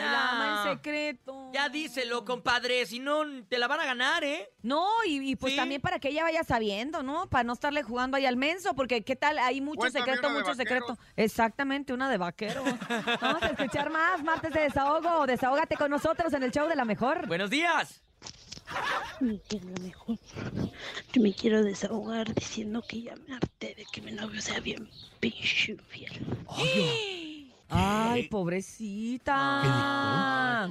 Secreto. Ya díselo, compadre, si no te la van a ganar, ¿eh? No, y, y pues Sí. también para que ella vaya sabiendo, ¿no? Para no estarle jugando ahí al menso, porque qué tal, hay mucho Cuéntame secreto, mucho secreto. Exactamente, una de vaquero. Vamos a escuchar más, martes de desahogo. Desahógate con nosotros en el show de la mejor. Buenos días. Mejor. Yo me quiero desahogar diciendo que ya me harté de que mi novio sea bien pinche infiel. Ay, pobrecita.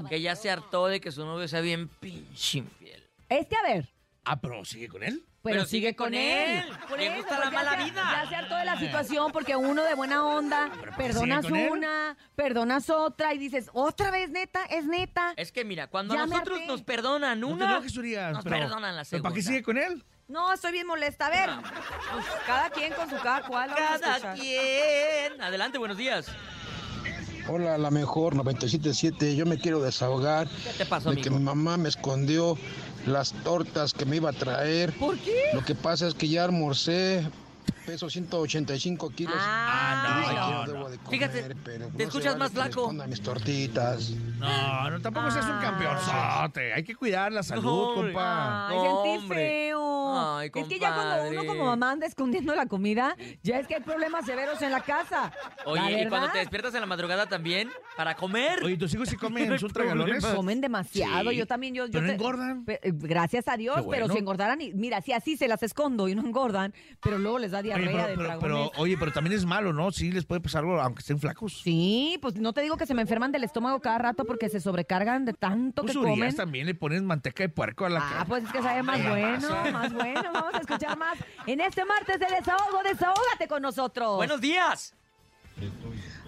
Que ya se hartó de que su novio sea bien pinche infiel. Este, a ver. Ah, pero sigue con él. Pero, sigue con él. Por Le eso, gusta pues la ya mala se- vida. Ya se hartó de la situación porque uno de buena onda, perdonas sigue con él. una, perdonas otra y dices, otra vez neta, es neta. Es que mira, cuando Ya a me nosotros harté. nos perdonan No te una, enojes, Urias, nos pero- perdonan la ¿Pero segunda. para qué sigue con él? No, estoy bien molesta. A ver, pues, cada quien con su cada cual. vamos a Cada escuchar. quien. Adelante, buenos días. Hola, la mejor 977. Yo me quiero desahogar ¿Qué te pasó, de que mi mamá me escondió las tortas que me iba a traer. ¿Por qué? Lo que pasa es que ya almorcé, peso 185 kilos. Ah, no, no no. debo de comer, Fíjate, pero te escuchas vale más flaco. mis tortitas. No, no, tampoco seas un Ah. campeonzote. Hay que cuidar la salud, compa. Ay, No, sentí hombre. feo. Ay, Es que ya cuando uno como mamá anda escondiendo la comida, ya es que hay problemas severos en la casa. Oye, La y cuando te despiertas en la madrugada también, para comer. Oye, tus hijos sí comen, son tragalones. Comen demasiado. Sí. Yo también, yo, yo Pero no te- engordan. Eh, Gracias a Dios, pero si engordaran, y, mira, si así se las escondo y no engordan, pero luego les da Oye, pero, de pero- dragones. pero, oye, pero también es malo, ¿no? Sí, les puede pasar algo, aunque estén flacos. Sí, pues no te digo que se me enferman del estómago cada rato porque se sobrecargan de tanto Tus que Urias comen. también le ponen manteca de puerco a la Ah, cara. pues es que sabe más ¿Qué bueno, más bueno. Vamos a escuchar más en este martes de desahogo. Desahógate con nosotros. Buenos días.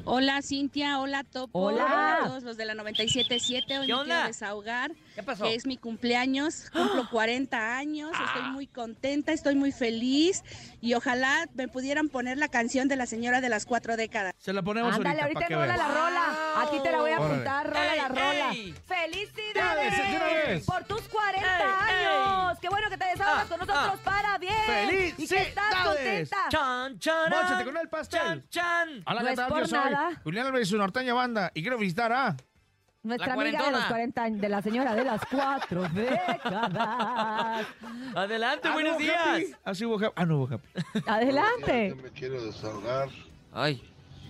Hola Cintia, hola Topo, Hola. a todos los de la 97.7, hoy ¿Qué me onda? quiero desahogar, ¿Qué pasó? que es mi cumpleaños, cumplo 40 años, estoy muy contenta, estoy muy feliz y ojalá me pudieran poner la canción de la señora de las cuatro décadas. Se la ponemos Ándale, ahorita, ahorita rola la rola. Aquí te la voy a apuntar, rola la rola. ey. ¡Felicidades! Por tus 40 Ey, años. Qué bueno que te desahogas Ah, con nosotros ah. para bien. Y que estás ¡Felicidades! contenta. Chan, chan. Móchate con el pastel. Chan, chan. Hola, No ¿qué tal? por Yo soy nada. Julián Álvarez, su norteña banda, y quiero visitar a... Nuestra La amiga de los 40 años, de la señora de las cuatro décadas. Adelante, Ah, buenos no días. happy. Ah, hubo happy. Ah, no hubo happy. Adelante. Yo me quiero desahogar Ay.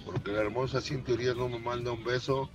porque la hermosa Cintia Urias no me manda un beso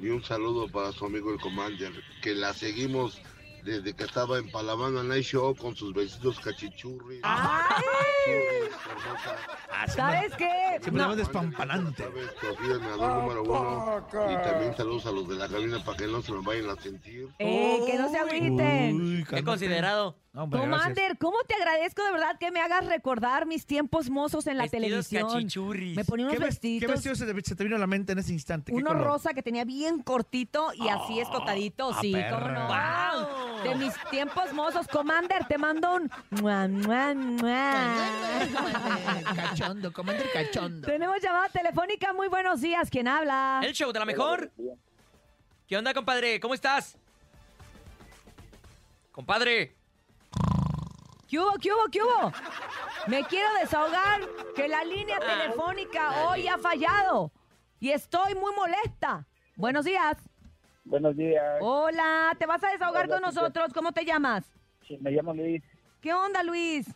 ni un saludo para su amigo el Commander, que la seguimos desde que estaba en Palamana Night Show con sus besitos cachichurris. ¡Ay! Churris. ¿Sabes qué? Siempre No, llama despampanante. Sabes, Sofía, el nadador número uno. Y también saludos a los de la cabina para que no se me vayan a sentir. eh, que no se agüiten. Cálmate. considerado. Hombre, gracias. Commander, ¿cómo te agradezco de verdad que me hagas recordar mis tiempos mozos en la Vestidos televisión? cachichurris. Me ponía unos ¿Qué, ves- qué vestidos, vestido se te, se te vino a la mente en ese instante? ¿Qué uno color? rosa que tenía bien cortito y así escotadito, ah, sí, cómo perra. no. Guau. De mis tiempos mozos, Commander, te mando un mua, mua, mua. Cachondo, commander cachondo. Tenemos llamada telefónica, muy buenos días, ¿quién habla? El show de la mejor. ¿Qué onda, compadre? ¿Cómo estás? Compadre. ¿Qué hubo, qué hubo, qué hubo? Me quiero desahogar que la línea Ah, telefónica hoy ha fallado y estoy muy molesta. Buenos días. Buenos días. Hola, ¿te vas a desahogar Hola, con nosotros? ¿Cómo te llamas? Sí, me llamo Luis. ¿Qué onda, Luis?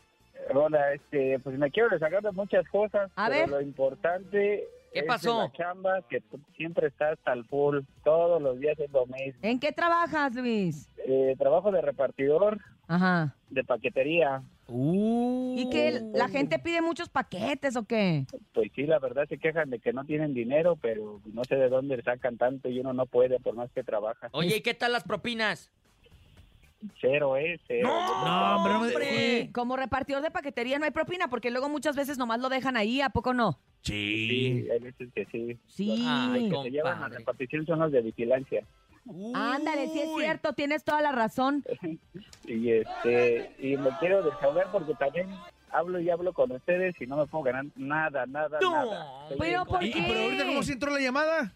Hola, este, pues me quiero desahogar de muchas cosas. A pero ver. Lo importante ¿Qué es pasó? la chamba, que tú siempre estás al full. Todos los días es lo mismo. ¿En qué trabajas, Luis? Eh, trabajo de repartidor Ajá. De paquetería. ¿Y que Uh. la gente pide muchos paquetes o qué? Pues sí, la verdad se quejan de que no tienen dinero, pero no sé de dónde sacan tanto y uno no puede por más que trabaja. Oye, ¿y qué tal las propinas? Cero es, cero. No, hombre, no Sí, como repartidor de paquetería no hay propina porque luego muchas veces nomás lo dejan ahí, ¿a poco no? Sí. Sí, hay veces que sí. Sí. Ay, que se llevan a repartición son los de vigilancia. Ándale, sí es cierto, tienes toda la razón. Y este y me quiero desahogar porque también hablo y hablo con ustedes y no me puedo ganar nada, nada, No, nada. Estoy pero en ¿por ¿Y, contra. y pero ahorita cómo se entró la llamada?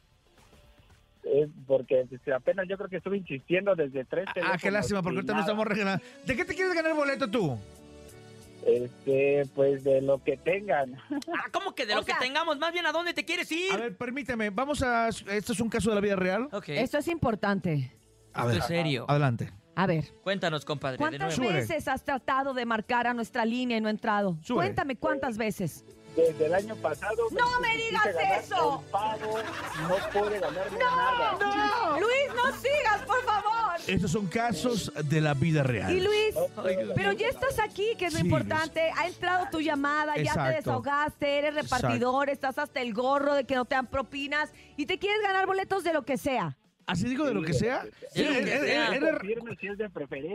Es porque pues, apenas yo creo que estuve insistiendo desde tres Ah, qué lástima, porque y ahorita no nada. estamos regalando. ¿De qué te quieres ganar el boleto tú? Este, pues de lo que tengan. Ah, ¿cómo que de O lo sea- que tengamos? Más bien, ¿a dónde te quieres ir? A ver, permíteme, vamos a... Esto es un caso de la vida real. Ok. Esto es importante. A Esto ver, es serio. adelante. A ver, Cuéntanos, compadre, de ¿cuántas nuevo. Súbele. veces has tratado de marcar a nuestra línea y no ha entrado? Súbele. Cuéntame cuántas veces. Desde el año pasado. ¡No me digas ganar eso! pago, no pude ganarme nada. Luis, no sigas, por favor. Estos son casos de la vida real. Y Luis, pero ya estás aquí, que es lo Sí, importante. Ha entrado tu llamada, ya te desahogaste, eres repartidor, estás hasta el gorro de que no te dan propinas y te quieres ganar boletos de lo que sea. ¿Así digo de lo que sea? Sí, que eres- sea.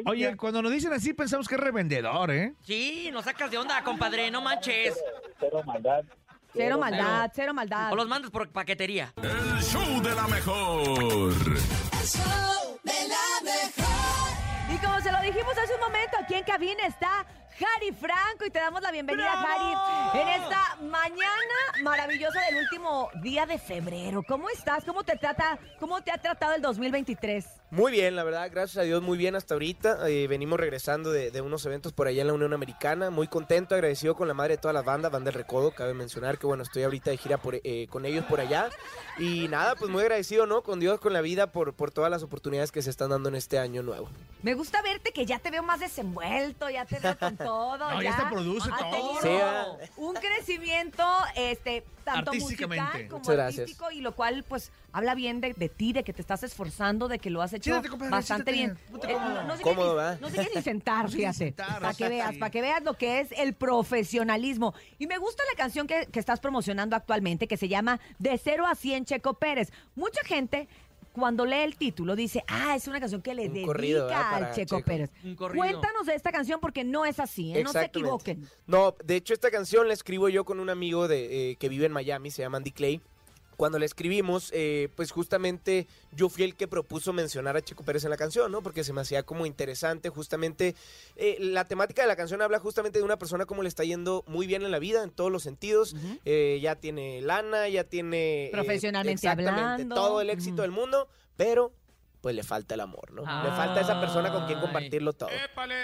Oye, cuando nos dicen así pensamos que es revendedor, ¿eh? Sí, nos sacas de onda, compadre, no manches. Cero maldad. Cero maldad, cero maldad. O los mandas por paquetería. El show de la mejor. El show de la mejor. Y como se lo dijimos hace un momento, aquí en cabina está Jari Franco y te damos la bienvenida, Jari, en esta mañana maravillosa del último día de febrero. ¿Cómo estás? ¿Cómo te trata? ¿Cómo te ha tratado el 2023? Muy bien, la verdad, gracias a Dios, muy bien hasta ahorita. Eh, venimos regresando de, de unos eventos por allá en la Unión Americana. Muy contento, agradecido con la madre de todas las bandas, Banda del Recodo. Cabe mencionar que, bueno, estoy ahorita de gira por, eh, con ellos por allá. Y nada, pues muy agradecido, ¿no? Con Dios, con la vida, por, por todas las oportunidades que se están dando en este año nuevo. Me gusta verte que ya te veo más desenvuelto, ya te veo con todo. No, ya hasta produce has todo. tenido Sí, ah. un crecimiento, este, tanto musical como artístico, y lo cual, pues, habla bien de, de ti, de que te estás esforzando, de que lo has hecho Siéntate, compadre, bastante siéntate. bien. Eh, no, no Cómodo, quiere ni- sentar, fíjate. Para que sí. veas, para que veas lo que es el profesionalismo. Y me gusta la canción que, que estás promocionando actualmente, que se llama De cero a 100 Checo Pérez. Mucha gente... Cuando lee el título dice, ah, es una canción que le Un dedica al Checo, Checo. Pérez. Cuéntanos de esta canción porque no es así, ¿eh? no se equivoquen. No, de hecho esta canción la escribo yo con un amigo de, eh, que vive en Miami, se llama Andy Clay. Cuando la escribimos, eh, pues justamente yo fui el que propuso mencionar a Checo Pérez en la canción, ¿no? Porque se me hacía como interesante, justamente, eh, la temática de la canción habla justamente de una persona como le está yendo muy bien en la vida, en todos los sentidos, Eh, ya tiene lana, ya tiene... Profesionalmente exactamente, hablando. Todo el éxito del mundo, pero pues le falta el amor, ¿no? Le falta esa persona con quien compartirlo todo.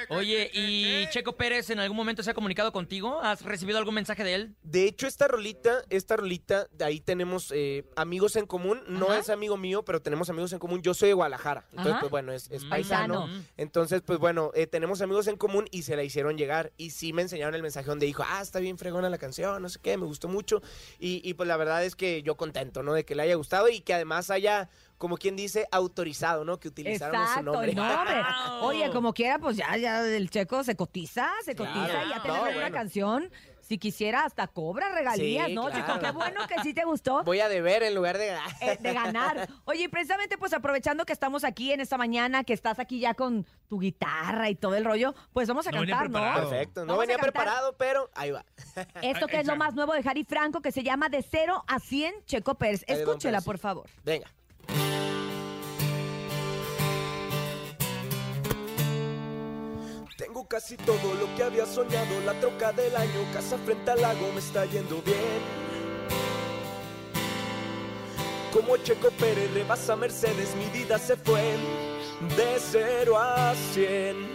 Oye, ¿y Checo Pérez en algún momento se ha comunicado contigo? ¿Has recibido algún mensaje de él? De hecho, esta rolita, esta rolita, de ahí tenemos eh, amigos en común. No Ajá. es amigo mío, pero tenemos amigos en común. Yo soy de Guadalajara. Entonces, Ajá. pues bueno, es, es Mm. paisano. Paisano. Entonces, pues bueno, eh, tenemos amigos en común y se la hicieron llegar. Y sí me enseñaron el mensaje donde dijo, ah, está bien fregona la canción, no sé qué, me gustó mucho. Y, y, pues la verdad es que yo contento, ¿no? De que le haya gustado y que además haya, como quien dice, autorizado, ¿no? Que utilizaron su nombre. el nombre. Wow. Oye, como quiera, pues ya, ya el checo se cotiza, se cotiza Claro. y ya No, tener una bueno. canción. Si quisiera, hasta cobra regalías, Sí, ¿no, claro. chico? Qué bueno que sí te gustó. Voy a deber en lugar de... eh, de ganar. Oye, precisamente pues aprovechando que estamos aquí en esta mañana, que estás aquí ya con tu guitarra y todo el rollo, pues vamos a No venía cantar, ¿no? Perfecto, no venía preparado, pero ahí va. Esto que es lo más nuevo de Harry Franco, que se llama De cero a 100 Checo Pérez. Escúchela, por favor. Venga. Casi todo lo que había soñado, la troca del año, casa frente al lago, me está yendo bien. Como Checo Pérez rebasa Mercedes, mi vida se fue de cero a cien.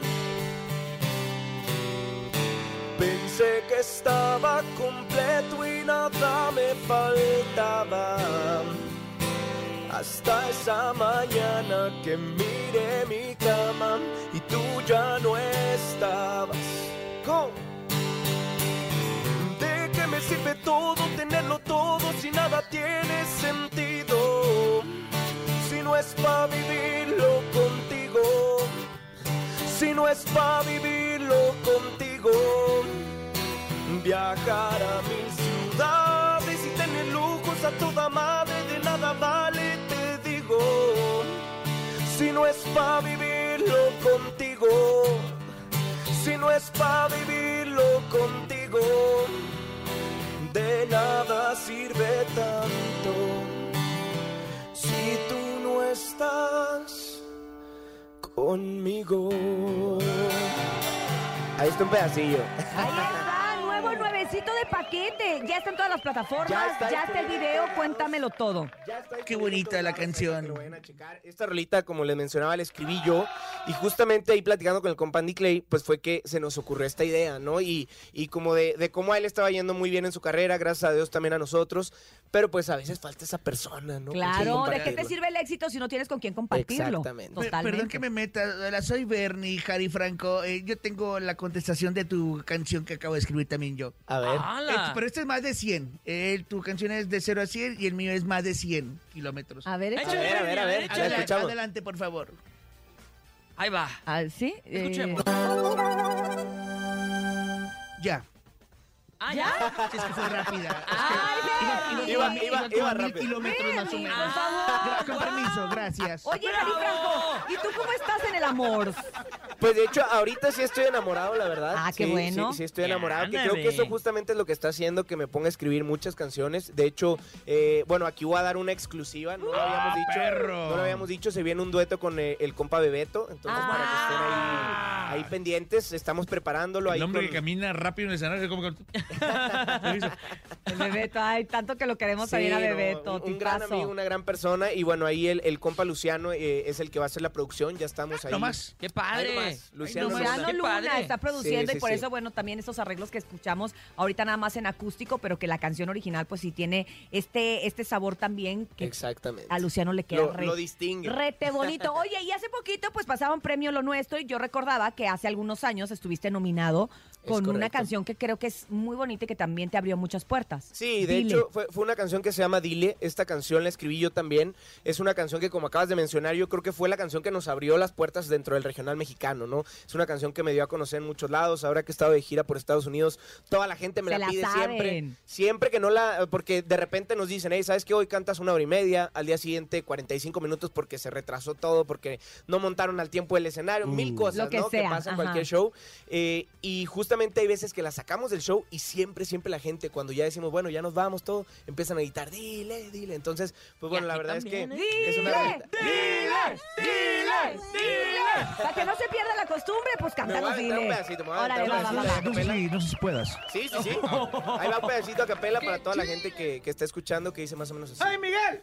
Pensé que estaba completo y nada me faltaba. Hasta esa mañana que miré mi cama y tú ya no estabas. ¿De qué me sirve todo, tenerlo todo si nada tiene sentido? Si no es para vivirlo contigo, si no es para vivirlo contigo, viajar a mil ciudades y tener lujos a toda madre de nada vale, te digo. Si no es para vivirlo contigo, si no es para vivirlo contigo, de nada sirve tanto. Si tú no estás conmigo. Ahí está un pedacillo. Ahí está, nuevecito de paquete. Ya está en todas las plataformas, Ya ya está está, el video, cuéntamelo todo. Qué bonita la canción. Esta rolita, como les mencionaba, la escribí yo. Y justamente ahí platicando con el compa Andy Clay, pues fue que se nos ocurrió esta idea, ¿no? Y, y como de, de cómo a él estaba yendo muy bien en su carrera, gracias a Dios también a nosotros. Pero pues a veces falta esa persona, ¿no? Claro, ¿de qué te sirve el éxito si no tienes con quién compartirlo? Exactamente. Totalmente. Perdón que me meta, hola, soy Bernie, Harry Franco. Eh, yo tengo la contestación de tu canción que acabo de escribir también yo. A ver. ¡Hala! Eh, pero este es más de 100. Eh, tu canción es de 0 a 100 y el mío es más de 100 kilómetros. A ver. A ver, a ver, a ver. Échale. La Adelante, escuchamos. adelante, por favor. Ahí va. Ah, ¿Sí? Eh, Escuchemos. Ya. Ah, ya. Es que fue rápida. Ay, Es que Iba- iba, iba- iba rápido. kilómetros más o menos. Con permiso, gracias. Oye, Harry Franco, ¿y tú cómo estás en el amor? Pues de hecho, ahorita sí estoy enamorado, la verdad. Ah, qué Sí, bueno. Sí, sí estoy enamorado. Que creo que eso justamente es lo que está haciendo que me ponga a escribir muchas canciones. De hecho, eh, bueno, aquí voy a dar una exclusiva. No lo habíamos dicho. perro! No lo habíamos dicho. Se viene un dueto con eh, el compa Bebeto. Entonces, Ah. para que estén ahí, ahí pendientes, estamos preparándolo. El ahí hombre con- que camina rápido en el escenario. Como que... El Bebeto, ay, tanto que lo queremos Sí, también a no, Bebeto. un, un gran amigo, una gran persona. Y bueno, ahí el, el compa Luciano eh, es el que va a hacer la producción. Ya estamos ahí. nomás. ¡Qué padre! Nomás, Luciano, Luciano Luna. Qué Luna padre. está produciendo Sí, y por sí, eso, sí. bueno, también esos arreglos que escuchamos ahorita nada más en acústico, pero que la canción original pues sí tiene este, este sabor también que Exactamente. a Luciano le queda Lo, re- lo distingue. Rete bonito. Oye, y hace poquito pues pasaba un premio Lo Nuestro y yo recordaba que hace algunos años estuviste nominado con una canción que creo que es muy bonita y que también te abrió muchas puertas. Sí, de Dile. hecho fue, fue una canción que se llama Dile. Esta canción la escribí yo también. Es una canción que como acabas de mencionar, yo creo que fue la canción que nos abrió las puertas dentro del regional mexicano, ¿no? Es una canción que me dio a conocer en muchos lados. Ahora que he estado de gira por Estados Unidos, toda la gente me Se la la pide saben. siempre. Siempre que no la... Porque de repente nos dicen, hey, ¿sabes qué? Hoy cantas una hora y media, al día siguiente 45 minutos porque se retrasó todo, porque no montaron al tiempo el escenario, mil cosas, Lo que ¿no? sea, que pasa en cualquier show. Eh, y justamente hay veces que la sacamos del show y siempre, siempre la gente, cuando ya decimos, bueno, ya nos vamos, todo, empiezan a gritar, dile, dile. Entonces, pues bueno, la verdad es que también, es una ¡Dile! ¡Dile! ¡Dile! ¡Dile! Para que no se pierda la costumbre, pues cántanos aventar un dile. pedacito, me voy a Órale, va, va, va. No sé si, no sé si puedas. Sí, sí, sí. Ahí va un pedacito a capela para toda la gente que, que está escuchando que dice más o menos así. ¡Ay, Miguel!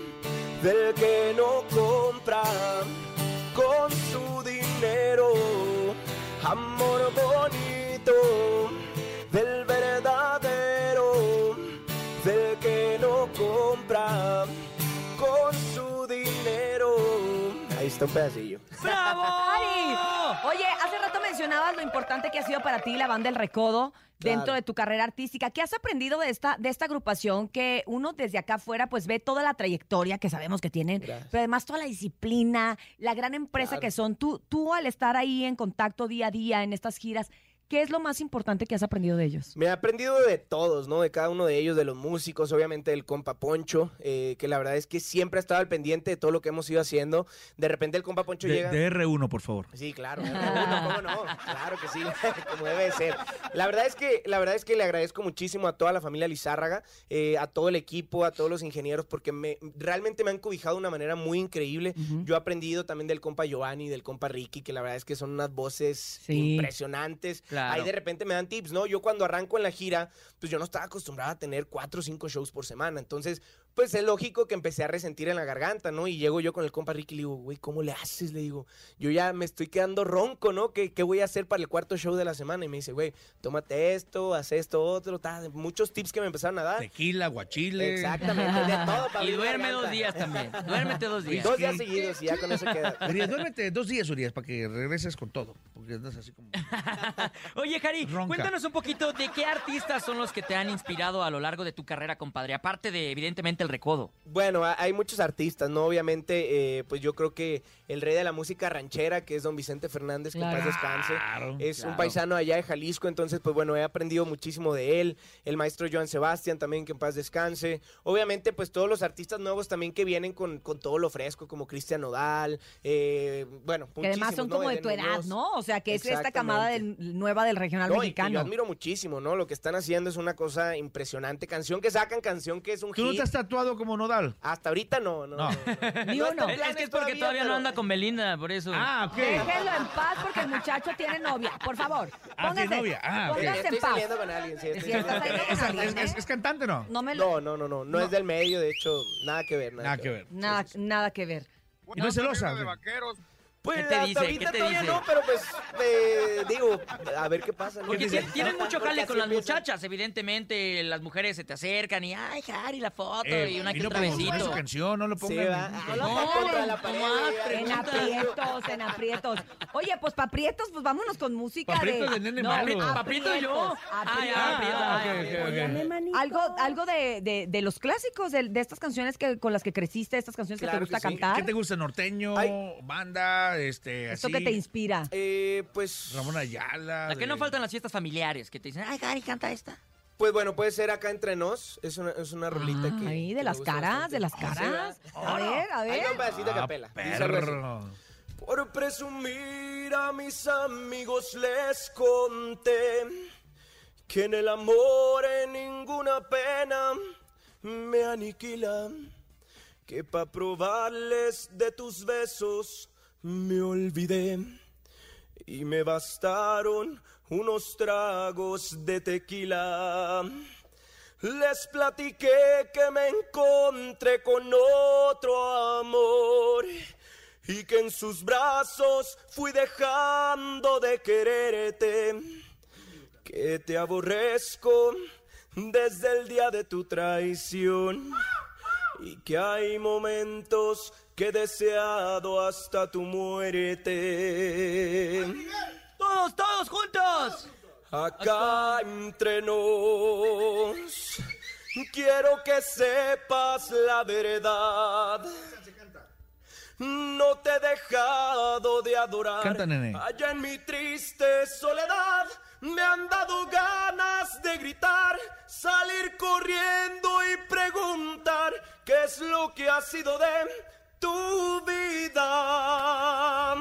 del que no compra con su dinero. Amor bonito del verdadero, del que no compra con su. Ahí está un pedacillo. ¡Bravo! Ari, Oye, hace rato mencionabas lo importante que ha sido para ti la banda El Recodo dentro Claro. de tu carrera artística. ¿Qué has aprendido de esta, de esta agrupación que uno desde acá afuera pues ve toda la trayectoria que sabemos que tienen, Gracias. pero además toda la disciplina, la gran empresa Claro. que son? Tú, tú al estar ahí en contacto día a día en estas giras, ¿qué es lo más importante que has aprendido de ellos? Me he aprendido de todos, ¿no? De cada uno de ellos, de los músicos, obviamente del compa Poncho, eh, que la verdad es que siempre ha estado al pendiente de todo lo que hemos ido haciendo. De repente el compa Poncho De, llega... de R1, por favor. Sí, claro, R1, ¿cómo no? Claro que sí, como debe de ser. La verdad es que, la verdad es que le agradezco muchísimo a toda la familia Lizárraga, eh, a todo el equipo, a todos los ingenieros, porque me, realmente me han cobijado de una manera muy increíble. Yo he aprendido también del compa Giovanni, del compa Ricky, que la verdad es que son unas voces Sí. impresionantes. Claro. Ahí de repente me dan tips, ¿no? Yo cuando arranco en la gira, pues yo no estaba acostumbrado a tener cuatro o cinco shows por semana. Entonces, pues es lógico que empecé a resentir en la garganta, ¿no? Y llego yo con el compa Ricky y le digo, güey, ¿cómo le haces? Le digo, yo ya me estoy quedando ronco, ¿no? ¿Qué, qué voy a hacer para el cuarto show de la semana? Y me dice, güey, tómate esto, haz esto, otro, ta, muchos tips que me empezaron a dar. Tequila, guachile. Exactamente, de todo para Y duerme dos días también. Duérmete dos días. Dos días seguidos y ya con eso queda. Urias, duérmete dos días, Urias, para que regreses con todo. Porque andas así como... Oye, Jari, Ronca. cuéntanos un poquito de qué artistas son los que te han inspirado a lo largo de tu carrera, compadre. Aparte de, evidentemente, el recodo. Bueno, ha- hay muchos artistas, ¿no? Obviamente, eh, pues yo creo que el rey de la música ranchera, que es don Vicente Fernández, que en paz Claro. descanse, Claro, es un claro. paisano allá de Jalisco, entonces, pues bueno, he aprendido muchísimo de él. El maestro Joan Sebastián también, que en paz descanse. Obviamente, pues todos los artistas nuevos también que vienen con, con todo lo fresco, como Cristian Nodal, eh, bueno, Que además son ¿no? como de tu edad, Muñoz. ¿no? O sea, que es esta camada del- nueva del regional No, y que mexicano. yo admiro muchísimo, ¿no? Lo que están haciendo es una cosa impresionante. Canción que sacan, canción que es un ¿Tú no hit. te has tatuado como Nodal? Hasta ahorita no, no. No. no, no. Ni No uno. está en Es, que es porque todavía no pero- anda con Belinda, por eso. Ah, ok. Déjenlo en paz porque el muchacho tiene novia. Por favor, Ah, póngase, tiene novia. Ah, ok. póngase Estoy en paz. saliendo con alguien, sí. estoy Si estás saliendo con saliendo alguien. con ¿Es, alguien, es- ¿eh? es cantante no? No me lo... No, no, no, no, no, es del medio, de hecho, nada que ver. Nada, Nada que ver. Nada, nada que ver. ¿Y no es celosa? Pues ¿Qué te dice? ahorita ¿Qué te todavía dice? no, pero pues, eh, digo, a ver qué pasa. ¿no? Porque Porque ti- tienen mucho jale con las empieza. muchachas, evidentemente las mujeres se te acercan y ay, Jari, la foto Eh, y una y que no otra besito. su canción, no lo Sí, pongan. va. en- Ah, No, no, contra la no pared, más, ya. En aprietos, en aprietos. Oye, pues pa' aprietos, pues vámonos con música Pa' de... de nene no, malo. ¿Aprieto yo? Algo, algo de, de, de los clásicos, de, de estas canciones que, con las que creciste, estas canciones que te gusta que sí. cantar. ¿Qué te gusta? ¿Norteño? Ay. Este, Esto así? que te inspira. Eh, pues, Ramón Ayala. La que de- no faltan las fiestas familiares, que te dicen, ay, Jari, canta esta. Pues bueno, puede ser acá entre nos. Es una, es una rolita que. Ahí, que de me las gusta caras, bastante. de las Sí, caras. ¿verdad? A ver, a Ahí ver. va un pedacito de Ah, capela. Dice algo así. perro. Por presumir a mis amigos les conté que en el amor en ninguna pena me aniquila. Que pa' probarles de tus besos me olvidé. Y me bastaron unos tragos de tequila. Les platiqué que me encontré con otro amor y que en sus brazos fui dejando de quererte, que te aborrezco desde el día de tu traición y que hay momentos que he deseado hasta tu muerte. Todos, todos juntos. Acá entre nos, quiero que sepas la verdad. No te he dejado de adorar. Canta, nene. Allá en mi triste soledad me han dado ganas de gritar, salir corriendo y preguntar qué es lo que ha sido de tu vida.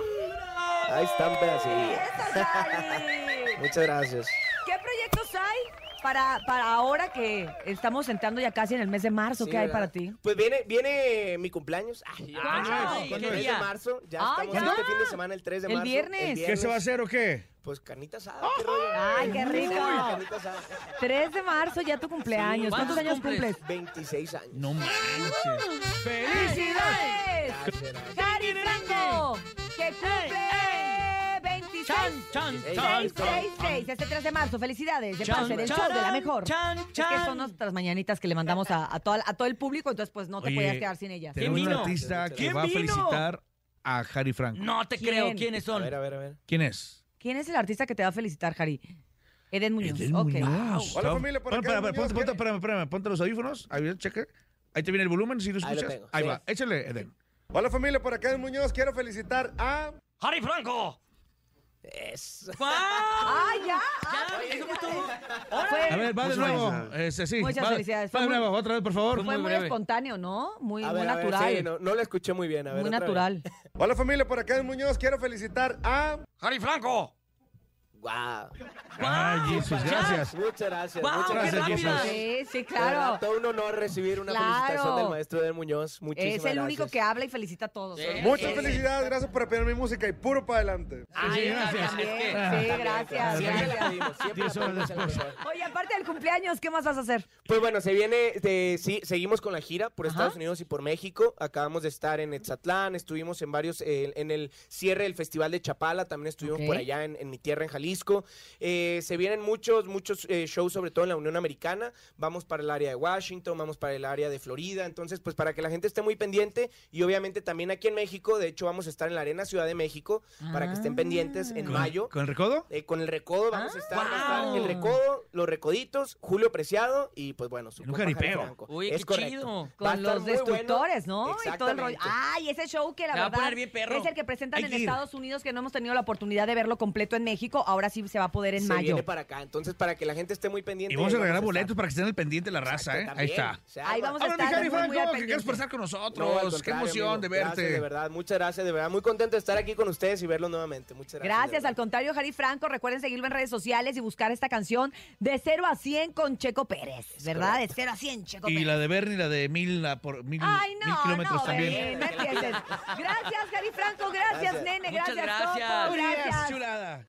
Ahí están Muchas gracias. ¿Qué proyectos hay para, para ahora que estamos entrando ya casi en el mes de marzo? Sí, ¿Qué hay ¿verdad? para ti? Pues viene, viene mi cumpleaños. Ay, ya, ¿Cuándo es? el ¿Cuándo 3 es? de marzo. Ya Ah, estamos ya. este fin de semana, el 3 de El marzo. viernes. ¿Qué se va a hacer o qué? Pues carnita asada, qué rollo. Ay, qué rico. Carnita asada. 3 de marzo, ya tu cumpleaños. ¿Cuántos años cumples? 26 años. No manches. ¡Felicidades! ¡Cari Franco! ¡Que cumple 26! Chan, chan, chan, 666, este 3 de marzo. Felicidades de Chan, parte del chan, show de la mejor. chan, Es que chan. son nuestras mañanitas que le mandamos a, a, toda- a todo el público, entonces pues no te Oye, podías quedar sin ellas. Tenemos un vino? artista que ¿Quién va a vino? felicitar a Harry Franco. No te ¿Quién? creo. ¿Quiénes A son? ver, a ver, a ver. ¿Quién es? ¿Quién es el artista que te va a felicitar, Harry? Eden Muñoz. Eden ok. Muñoz. Hola, familia, por Bueno, acá, espérame, Muñoz, ponte, espérame, espérame, ponte los audífonos. Ahí, cheque. Ahí te viene el volumen, si lo Ahí lo escuchas. tengo, Ahí sí. va, échale, Eden. Hola familia, por acá en Muñoz quiero felicitar a... ¡Harry Franco! Es. ¡Ah, ya! ¿Ya? ¿Eso fue todo? Fue, A ver, va de Muchas nuevo. felicidades. Este, sí, Muchas va, felicidades. Va Fue de muy- nuevo, otra vez, por favor. fue muy, breve. espontáneo, ¿no? Muy, A muy ver, a ver, natural. sí, no, no lo escuché muy bien. A ver, muy otra vez. natural. Hola familia, por acá en Muñoz quiero felicitar a... ¡Harry Franco! Guau. Ay, Jesús, gracias. Muchas gracias. Guau, muchas qué gracias. Jesús. Sí, sí, claro. todo un honor recibir una Claro. felicitación del maestro del Muñoz. Muchísimas Es el único gracias. que habla y felicita a todos. Sí. ¿eh? Muchas Sí. felicidades, gracias por apoyar mi música y puro para adelante. Ay, gracias. También, Es que- sí, gracias. Siempre la gracias. pedimos, siempre Diez la pedimos en la después. mejor. Oye, aparte del cumpleaños, ¿qué más vas a hacer? Pues bueno, se viene, de- sí, seguimos con la gira por Ajá. Estados Unidos y por México. Acabamos de estar en Etzatlán, estuvimos en varios, eh, en el cierre del Festival de Chapala, también estuvimos Ok. por allá en, en mi tierra, en Jalisco. Eh, se vienen muchos, muchos eh, shows, sobre todo en la Unión Americana. Vamos para el área de Washington, vamos para el área de Florida. Entonces, pues para que la gente esté muy pendiente y obviamente también aquí en México, de hecho vamos a estar en la Arena Ciudad de México para que estén pendientes en ¿Con- mayo. ¿Con el recodo? Eh, con el recodo vamos a Ah, estar, va a estar wow. el recodo, los recoditos, Julio Preciado y pues bueno, su En un jaripeo. Uy, es qué correcto. chido. Con los bueno. destructores, ¿no? Y todo el rollo. Ay, ese show que la va a verdad poner bien perro. es el que presentan Hay en. Estados Unidos, que no hemos tenido la oportunidad de verlo completo en México. Ahora sí se va a poder en Se mayo. viene para acá, entonces para que la gente esté muy pendiente. Y vamos a regalar estar. boletos para que estén al pendiente de la raza, ¿eh? Ahí está. Ahí vamos a Ahora, mi estar muy al Franco, que quieres por estar con No, nosotros. Qué emoción amigo. de Gracias, verte. de verdad, muchas gracias, de verdad. Muy contento de estar aquí con ustedes y verlos nuevamente. Muchas gracias. Gracias, al contrario, Harry Franco. Recuerden seguirlo en redes sociales y buscar esta canción de 0 a 100 con Checo Pérez, ¿verdad? De 0 a 100, Checo Y Pérez. la de Bernie, la de mil, la por mil, Ay, mil no, kilómetros no, también. No empieces. Gracias, Harry Franco. Gracias, Gracias. nene. Muchas Gracias, gracias. Gracias. chulada.